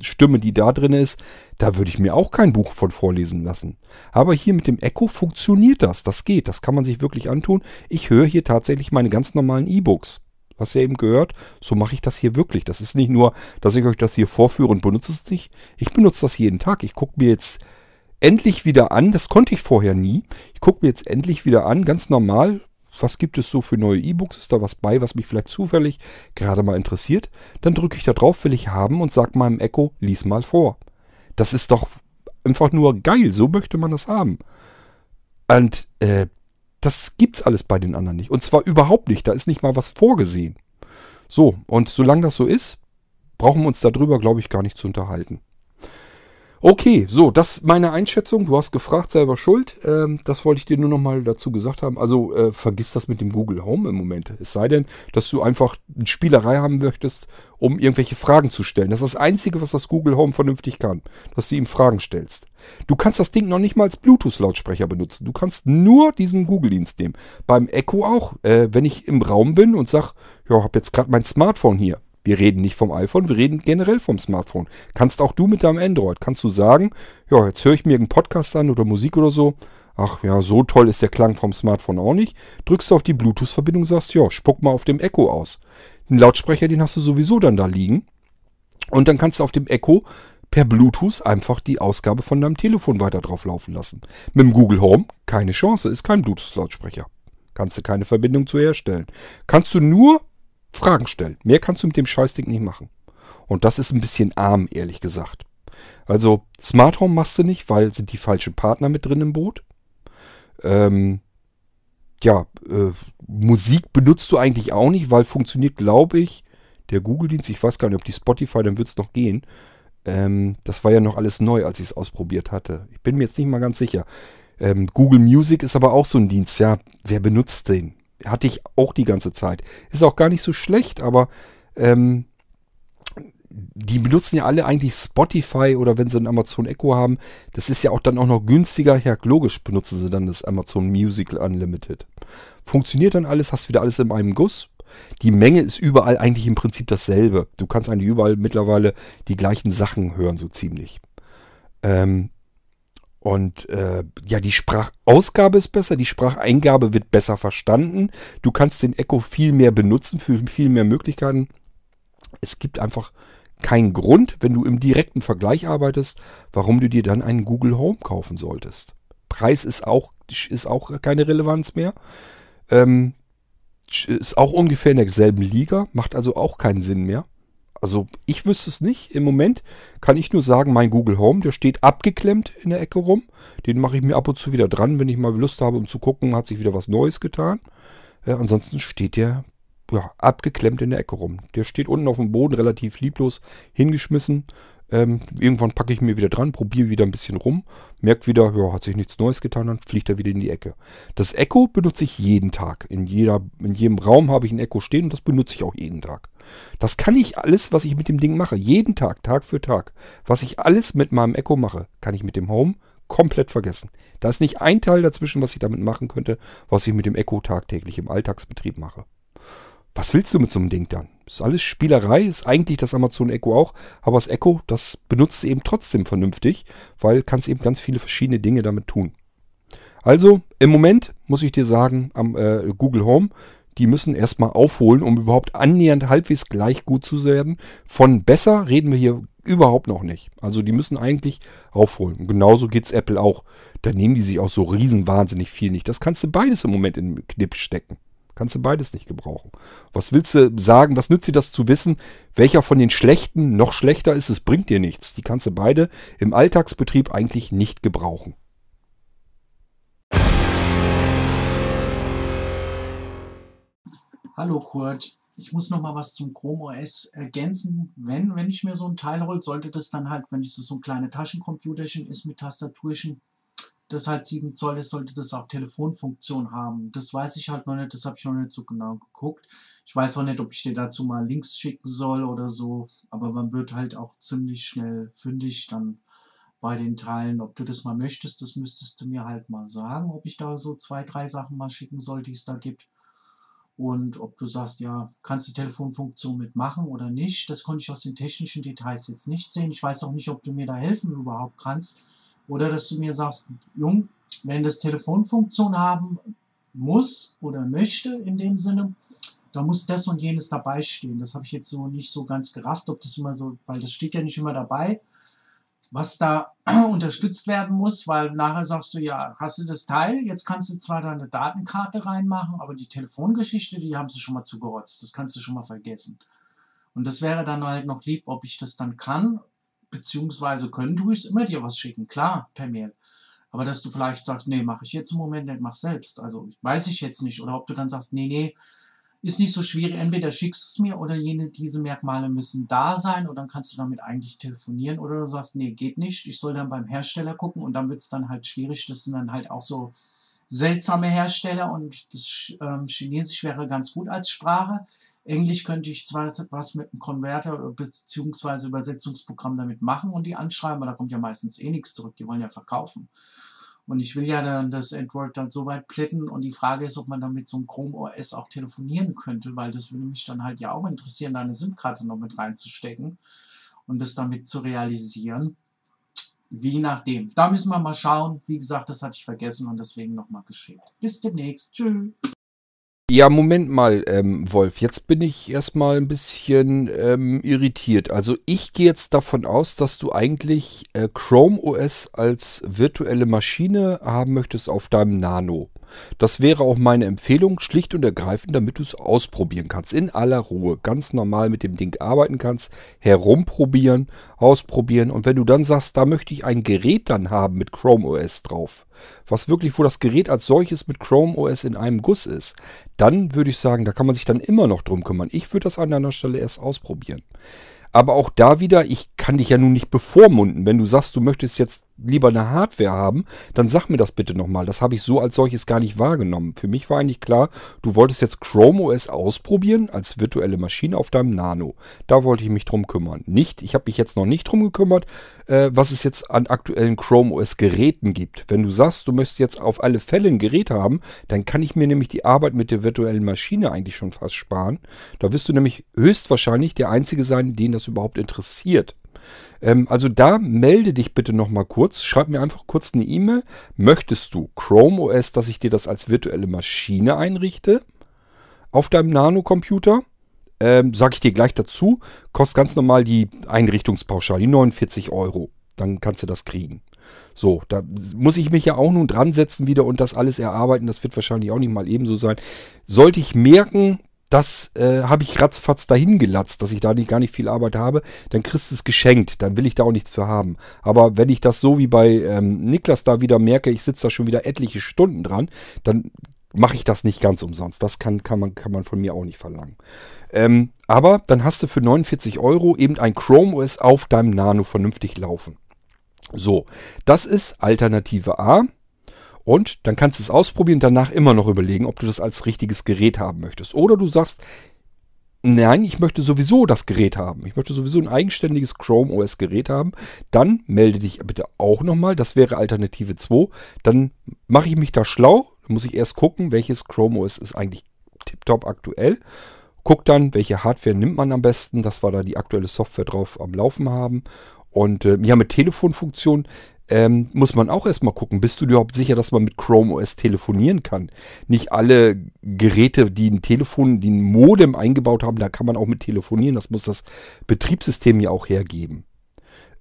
Stimme, die da drin ist, da würde ich mir auch kein Buch von vorlesen lassen. Aber hier mit dem Echo funktioniert das. Das geht. Das kann man sich wirklich antun. Ich höre hier tatsächlich meine ganz normalen E-Books du ja eben gehört, so mache ich das hier wirklich. Das ist nicht nur, dass ich euch das hier vorführe und benutze es nicht. Ich benutze das jeden Tag. Ich gucke mir jetzt endlich wieder an, das konnte ich vorher nie. Ich gucke mir jetzt endlich wieder an, ganz normal, was gibt es so für neue E-Books? Ist da was bei, was mich vielleicht zufällig gerade mal interessiert? Dann drücke ich da drauf, will ich haben und sage meinem Echo, lies mal vor. Das ist doch einfach nur geil, so möchte man das haben. Und äh, das gibt's alles bei den anderen nicht. Und zwar überhaupt nicht. Da ist nicht mal was vorgesehen. So, und solange das so ist, brauchen wir uns darüber, glaube ich, gar nicht zu unterhalten. Okay, so, das ist meine Einschätzung. Du hast gefragt, selber schuld. Ähm, das wollte ich dir nur nochmal dazu gesagt haben. Also äh, vergiss das mit dem Google Home im Moment. Es sei denn, dass du einfach eine Spielerei haben möchtest, um irgendwelche Fragen zu stellen. Das ist das Einzige, was das Google Home vernünftig kann, dass du ihm Fragen stellst. Du kannst das Ding noch nicht mal als Bluetooth-Lautsprecher benutzen. Du kannst nur diesen Google-Dienst nehmen. Beim Echo auch. Äh, wenn ich im Raum bin und sage, ja, habe jetzt gerade mein Smartphone hier wir reden nicht vom iPhone, wir reden generell vom Smartphone. Kannst auch du mit deinem Android, kannst du sagen, ja, jetzt höre ich mir einen Podcast an oder Musik oder so. Ach ja, so toll ist der Klang vom Smartphone auch nicht. Drückst du auf die Bluetooth-Verbindung, sagst, ja, spuck mal auf dem Echo aus. Einen Lautsprecher, den hast du sowieso dann da liegen. Und dann kannst du auf dem Echo per Bluetooth einfach die Ausgabe von deinem Telefon weiter drauf laufen lassen. Mit dem Google Home keine Chance, ist kein Bluetooth-Lautsprecher. Kannst du keine Verbindung zu herstellen. Kannst du nur Fragen stellen. Mehr kannst du mit dem Scheißding nicht machen. Und das ist ein bisschen arm, ehrlich gesagt. Also Smart Home machst du nicht, weil sind die falschen Partner mit drin im Boot. Ähm, ja, äh, Musik benutzt du eigentlich auch nicht, weil funktioniert, glaube ich, der Google-Dienst, ich weiß gar nicht, ob die Spotify, dann wird es noch gehen. Ähm, das war ja noch alles neu, als ich es ausprobiert hatte. Ich bin mir jetzt nicht mal ganz sicher. Ähm, Google Music ist aber auch so ein Dienst, ja, wer benutzt den? Hatte ich auch die ganze Zeit. Ist auch gar nicht so schlecht, aber ähm, die benutzen ja alle eigentlich Spotify oder wenn sie ein Amazon Echo haben, das ist ja auch dann auch noch günstiger. Ja, logisch benutzen sie dann das Amazon Music Unlimited. Funktioniert dann alles, hast wieder alles in einem Guss. Die Menge ist überall eigentlich im Prinzip dasselbe. Du kannst eigentlich überall mittlerweile die gleichen Sachen hören, so ziemlich. Ähm, und äh, ja, die Sprachausgabe ist besser, die Spracheingabe wird besser verstanden. Du kannst den Echo viel mehr benutzen für viel mehr Möglichkeiten. Es gibt einfach keinen Grund, wenn du im direkten Vergleich arbeitest, warum du dir dann einen Google Home kaufen solltest. Preis ist auch, ist auch keine Relevanz mehr. Ähm, ist auch ungefähr in derselben Liga, macht also auch keinen Sinn mehr. Also ich wüsste es nicht. Im Moment kann ich nur sagen, mein Google Home, der steht abgeklemmt in der Ecke rum. Den mache ich mir ab und zu wieder dran, wenn ich mal Lust habe, um zu gucken, hat sich wieder was Neues getan. Äh, ansonsten steht der ja, abgeklemmt in der Ecke rum. Der steht unten auf dem Boden relativ lieblos hingeschmissen. Ähm, irgendwann packe ich mir wieder dran, probiere wieder ein bisschen rum, merke wieder, ja, hat sich nichts Neues getan, dann fliegt er wieder in die Ecke. Das Echo benutze ich jeden Tag. In, jeder, in jedem Raum habe ich ein Echo stehen und das benutze ich auch jeden Tag. Das kann ich alles, was ich mit dem Ding mache, jeden Tag, Tag für Tag. Was ich alles mit meinem Echo mache, kann ich mit dem Home komplett vergessen. Da ist nicht ein Teil dazwischen, was ich damit machen könnte, was ich mit dem Echo tagtäglich im Alltagsbetrieb mache. Was willst du mit so einem Ding dann? Ist alles Spielerei, ist eigentlich das Amazon Echo auch, aber das Echo, das benutzt eben trotzdem vernünftig, weil kannst eben ganz viele verschiedene Dinge damit tun. Also im Moment muss ich dir sagen, am äh, Google Home, die müssen erstmal aufholen, um überhaupt annähernd halbwegs gleich gut zu werden. Von besser reden wir hier überhaupt noch nicht. Also die müssen eigentlich aufholen. Genauso geht es Apple auch. Da nehmen die sich auch so riesen wahnsinnig viel nicht. Das kannst du beides im Moment in den Knipp stecken. Kannst du beides nicht gebrauchen. Was willst du sagen? Was nützt dir das zu wissen? Welcher von den schlechten noch schlechter ist? Es bringt dir nichts. Die kannst du beide im Alltagsbetrieb eigentlich nicht gebrauchen. Hallo Kurt, ich muss noch mal was zum Chrome OS ergänzen. Wenn, wenn ich mir so ein Teil hole, sollte das dann halt, wenn es so ein kleines Taschencomputerchen ist mit Tastaturchen, das halt 7 Zoll ist, sollte das auch Telefonfunktion haben. Das weiß ich halt noch nicht, das habe ich noch nicht so genau geguckt. Ich weiß auch nicht, ob ich dir dazu mal Links schicken soll oder so, aber man wird halt auch ziemlich schnell fündig dann bei den Teilen. Ob du das mal möchtest, das müsstest du mir halt mal sagen, ob ich da so zwei, drei Sachen mal schicken soll, die es da gibt. Und ob du sagst, ja, kannst du Telefonfunktion mitmachen oder nicht, das konnte ich aus den technischen Details jetzt nicht sehen. Ich weiß auch nicht, ob du mir da helfen überhaupt kannst. Oder dass du mir sagst, Jung, wenn das Telefonfunktion haben muss oder möchte in dem Sinne, da muss das und jenes dabei stehen. Das habe ich jetzt so nicht so ganz gerafft, ob das immer so, weil das steht ja nicht immer dabei, was da unterstützt werden muss, weil nachher sagst du, ja, hast du das Teil, jetzt kannst du zwar deine Datenkarte reinmachen, aber die Telefongeschichte, die haben sie schon mal zugerotzt. Das kannst du schon mal vergessen. Und das wäre dann halt noch lieb, ob ich das dann kann beziehungsweise können tue ich immer dir was schicken, klar, per Mail. Aber dass du vielleicht sagst, nee, mache ich jetzt im Moment nicht, mach selbst. Also weiß ich jetzt nicht. Oder ob du dann sagst, nee, nee, ist nicht so schwierig. Entweder schickst du es mir oder jene, diese Merkmale müssen da sein und dann kannst du damit eigentlich telefonieren. Oder du sagst, nee, geht nicht. Ich soll dann beim Hersteller gucken und dann wird es dann halt schwierig. Das sind dann halt auch so seltsame Hersteller und das ähm, Chinesisch wäre ganz gut als Sprache. Englisch könnte ich zwar was mit einem Konverter bzw. Übersetzungsprogramm damit machen und die anschreiben, aber da kommt ja meistens eh nichts zurück. Die wollen ja verkaufen. Und ich will ja dann das Android dann so weit plätten und die Frage ist, ob man dann mit so einem Chrome OS auch telefonieren könnte, weil das würde mich dann halt ja auch interessieren, da eine SIM-Karte noch mit reinzustecken und das damit zu realisieren. Wie nachdem. Da müssen wir mal schauen. Wie gesagt, das hatte ich vergessen und deswegen nochmal geschickt. Bis demnächst. Tschüss. Ja, Moment mal, ähm, Wolf. Jetzt bin ich erstmal ein bisschen ähm, irritiert. Also ich gehe jetzt davon aus, dass du eigentlich äh, Chrome OS als virtuelle Maschine haben möchtest auf deinem Nano. Das wäre auch meine Empfehlung, schlicht und ergreifend, damit du es ausprobieren kannst. In aller Ruhe. Ganz normal mit dem Ding arbeiten kannst. Herumprobieren, ausprobieren. Und wenn du dann sagst, da möchte ich ein Gerät dann haben mit Chrome OS drauf. Was wirklich, wo das Gerät als solches mit Chrome OS in einem Guss ist. Dann würde ich sagen, da kann man sich dann immer noch drum kümmern. Ich würde das an deiner Stelle erst ausprobieren. Aber auch da wieder, ich kann dich ja nun nicht bevormunden. Wenn du sagst, du möchtest jetzt lieber eine Hardware haben, dann sag mir das bitte nochmal. Das habe ich so als solches gar nicht wahrgenommen. Für mich war eigentlich klar, du wolltest jetzt Chrome OS ausprobieren als virtuelle Maschine auf deinem Nano. Da wollte ich mich drum kümmern. Nicht, ich habe mich jetzt noch nicht drum gekümmert, äh, was es jetzt an aktuellen Chrome OS Geräten gibt. Wenn du sagst, du möchtest jetzt auf alle Fälle ein Gerät haben, dann kann ich mir nämlich die Arbeit mit der virtuellen Maschine eigentlich schon fast sparen. Da wirst du nämlich höchstwahrscheinlich der Einzige sein, den das überhaupt interessiert. Ähm, also da melde dich bitte nochmal kurz. Schreib mir einfach kurz eine E-Mail. Möchtest du Chrome OS, dass ich dir das als virtuelle Maschine einrichte? Auf deinem Nano-Computer? Ähm, sag ich dir gleich dazu. Kostet ganz normal die Einrichtungspauschale, die 49 Euro. Dann kannst du das kriegen. So, da muss ich mich ja auch nun dran setzen wieder und das alles erarbeiten. Das wird wahrscheinlich auch nicht mal ebenso sein. Sollte ich merken, das äh, habe ich ratzfatz dahin gelatzt, dass ich da nicht, gar nicht viel Arbeit habe, dann kriegst du es geschenkt, dann will ich da auch nichts für haben. Aber wenn ich das so wie bei ähm, Niklas da wieder merke, ich sitze da schon wieder etliche Stunden dran, dann mache ich das nicht ganz umsonst. Das kann, kann, man, kann man von mir auch nicht verlangen. Ähm, aber dann hast du für 49 Euro eben ein Chrome OS auf deinem Nano vernünftig laufen. So, das ist Alternative A. Und dann kannst du es ausprobieren, danach immer noch überlegen, ob du das als richtiges Gerät haben möchtest. Oder du sagst, nein, ich möchte sowieso das Gerät haben. Ich möchte sowieso ein eigenständiges Chrome OS Gerät haben. Dann melde dich bitte auch nochmal. Das wäre Alternative 2. Dann mache ich mich da schlau. Dann muss ich erst gucken, welches Chrome OS ist eigentlich tiptop aktuell. Guck dann, welche Hardware nimmt man am besten, dass wir da die aktuelle Software drauf am Laufen haben. Und äh, ja, mit Telefonfunktion ähm, muss man auch erstmal gucken, bist du überhaupt sicher, dass man mit Chrome OS telefonieren kann? Nicht alle Geräte, die ein Telefon, die ein Modem eingebaut haben, da kann man auch mit telefonieren. Das muss das Betriebssystem ja auch hergeben.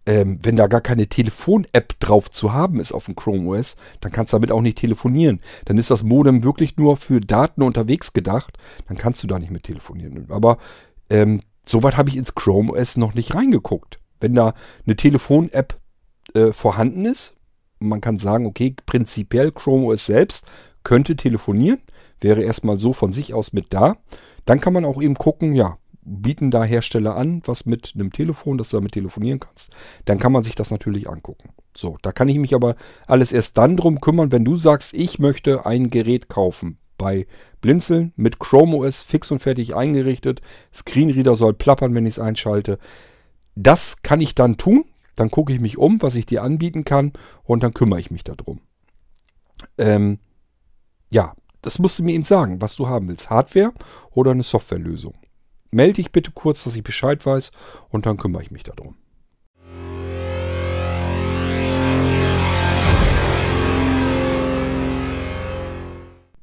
Ähm, wenn da gar keine Telefon-App drauf zu haben ist auf dem Chrome OS, dann kannst du damit auch nicht telefonieren. Dann ist das Modem wirklich nur für Daten unterwegs gedacht. Dann kannst du da nicht mit telefonieren. Aber ähm, soweit habe ich ins Chrome OS noch nicht reingeguckt. Wenn da eine Telefon-App äh, vorhanden ist. Man kann sagen, okay, prinzipiell Chrome OS selbst könnte telefonieren, wäre erstmal so von sich aus mit da. Dann kann man auch eben gucken, ja, bieten da Hersteller an, was mit einem Telefon, dass du damit telefonieren kannst. Dann kann man sich das natürlich angucken. So, da kann ich mich aber alles erst dann drum kümmern, wenn du sagst, ich möchte ein Gerät kaufen. Bei Blinzeln mit Chrome OS fix und fertig eingerichtet. Screenreader soll plappern, wenn ich es einschalte. Das kann ich dann tun. Dann gucke ich mich um, was ich dir anbieten kann und dann kümmere ich mich darum. Ähm, ja, das musst du mir eben sagen, was du haben willst. Hardware oder eine Softwarelösung. Melde dich bitte kurz, dass ich Bescheid weiß und dann kümmere ich mich darum.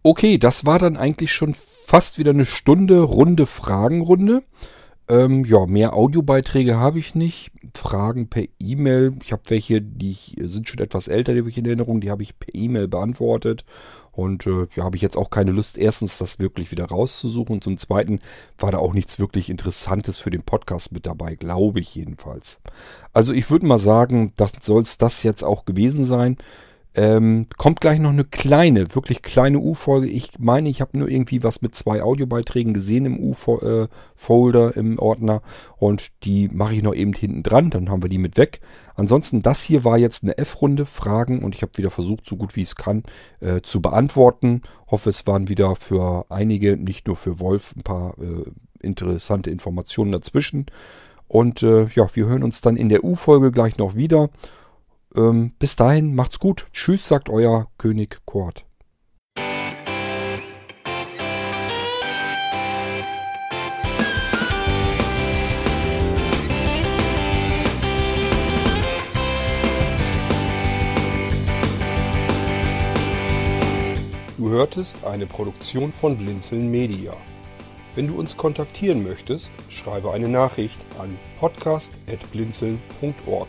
Okay, das war dann eigentlich schon fast wieder eine Stunde runde Fragenrunde. Ähm, ja, mehr Audiobeiträge habe ich nicht. Fragen per E-Mail. Ich habe welche, die sind schon etwas älter, die habe ich in Erinnerung. Die habe ich per E-Mail beantwortet. Und äh, ja, habe ich jetzt auch keine Lust, erstens das wirklich wieder rauszusuchen. Und zum Zweiten war da auch nichts wirklich Interessantes für den Podcast mit dabei, glaube ich jedenfalls. Also ich würde mal sagen, das soll es das jetzt auch gewesen sein. Ähm, kommt gleich noch eine kleine, wirklich kleine U-Folge. Ich meine, ich habe nur irgendwie was mit zwei Audiobeiträgen gesehen im U-Folder, im Ordner. Und die mache ich noch eben hinten dran. Dann haben wir die mit weg. Ansonsten, das hier war jetzt eine F-Runde Fragen. Und ich habe wieder versucht, so gut wie ich es kann, äh, zu beantworten. Hoffe, es waren wieder für einige, nicht nur für Wolf, ein paar äh, interessante Informationen dazwischen. Und äh, ja, wir hören uns dann in der U-Folge gleich noch wieder. Ähm, bis dahin, macht's gut. Tschüss, sagt euer König Kort. Du hörtest eine Produktion von Blinzeln Media. Wenn du uns kontaktieren möchtest, schreibe eine Nachricht an podcast.blinzeln.org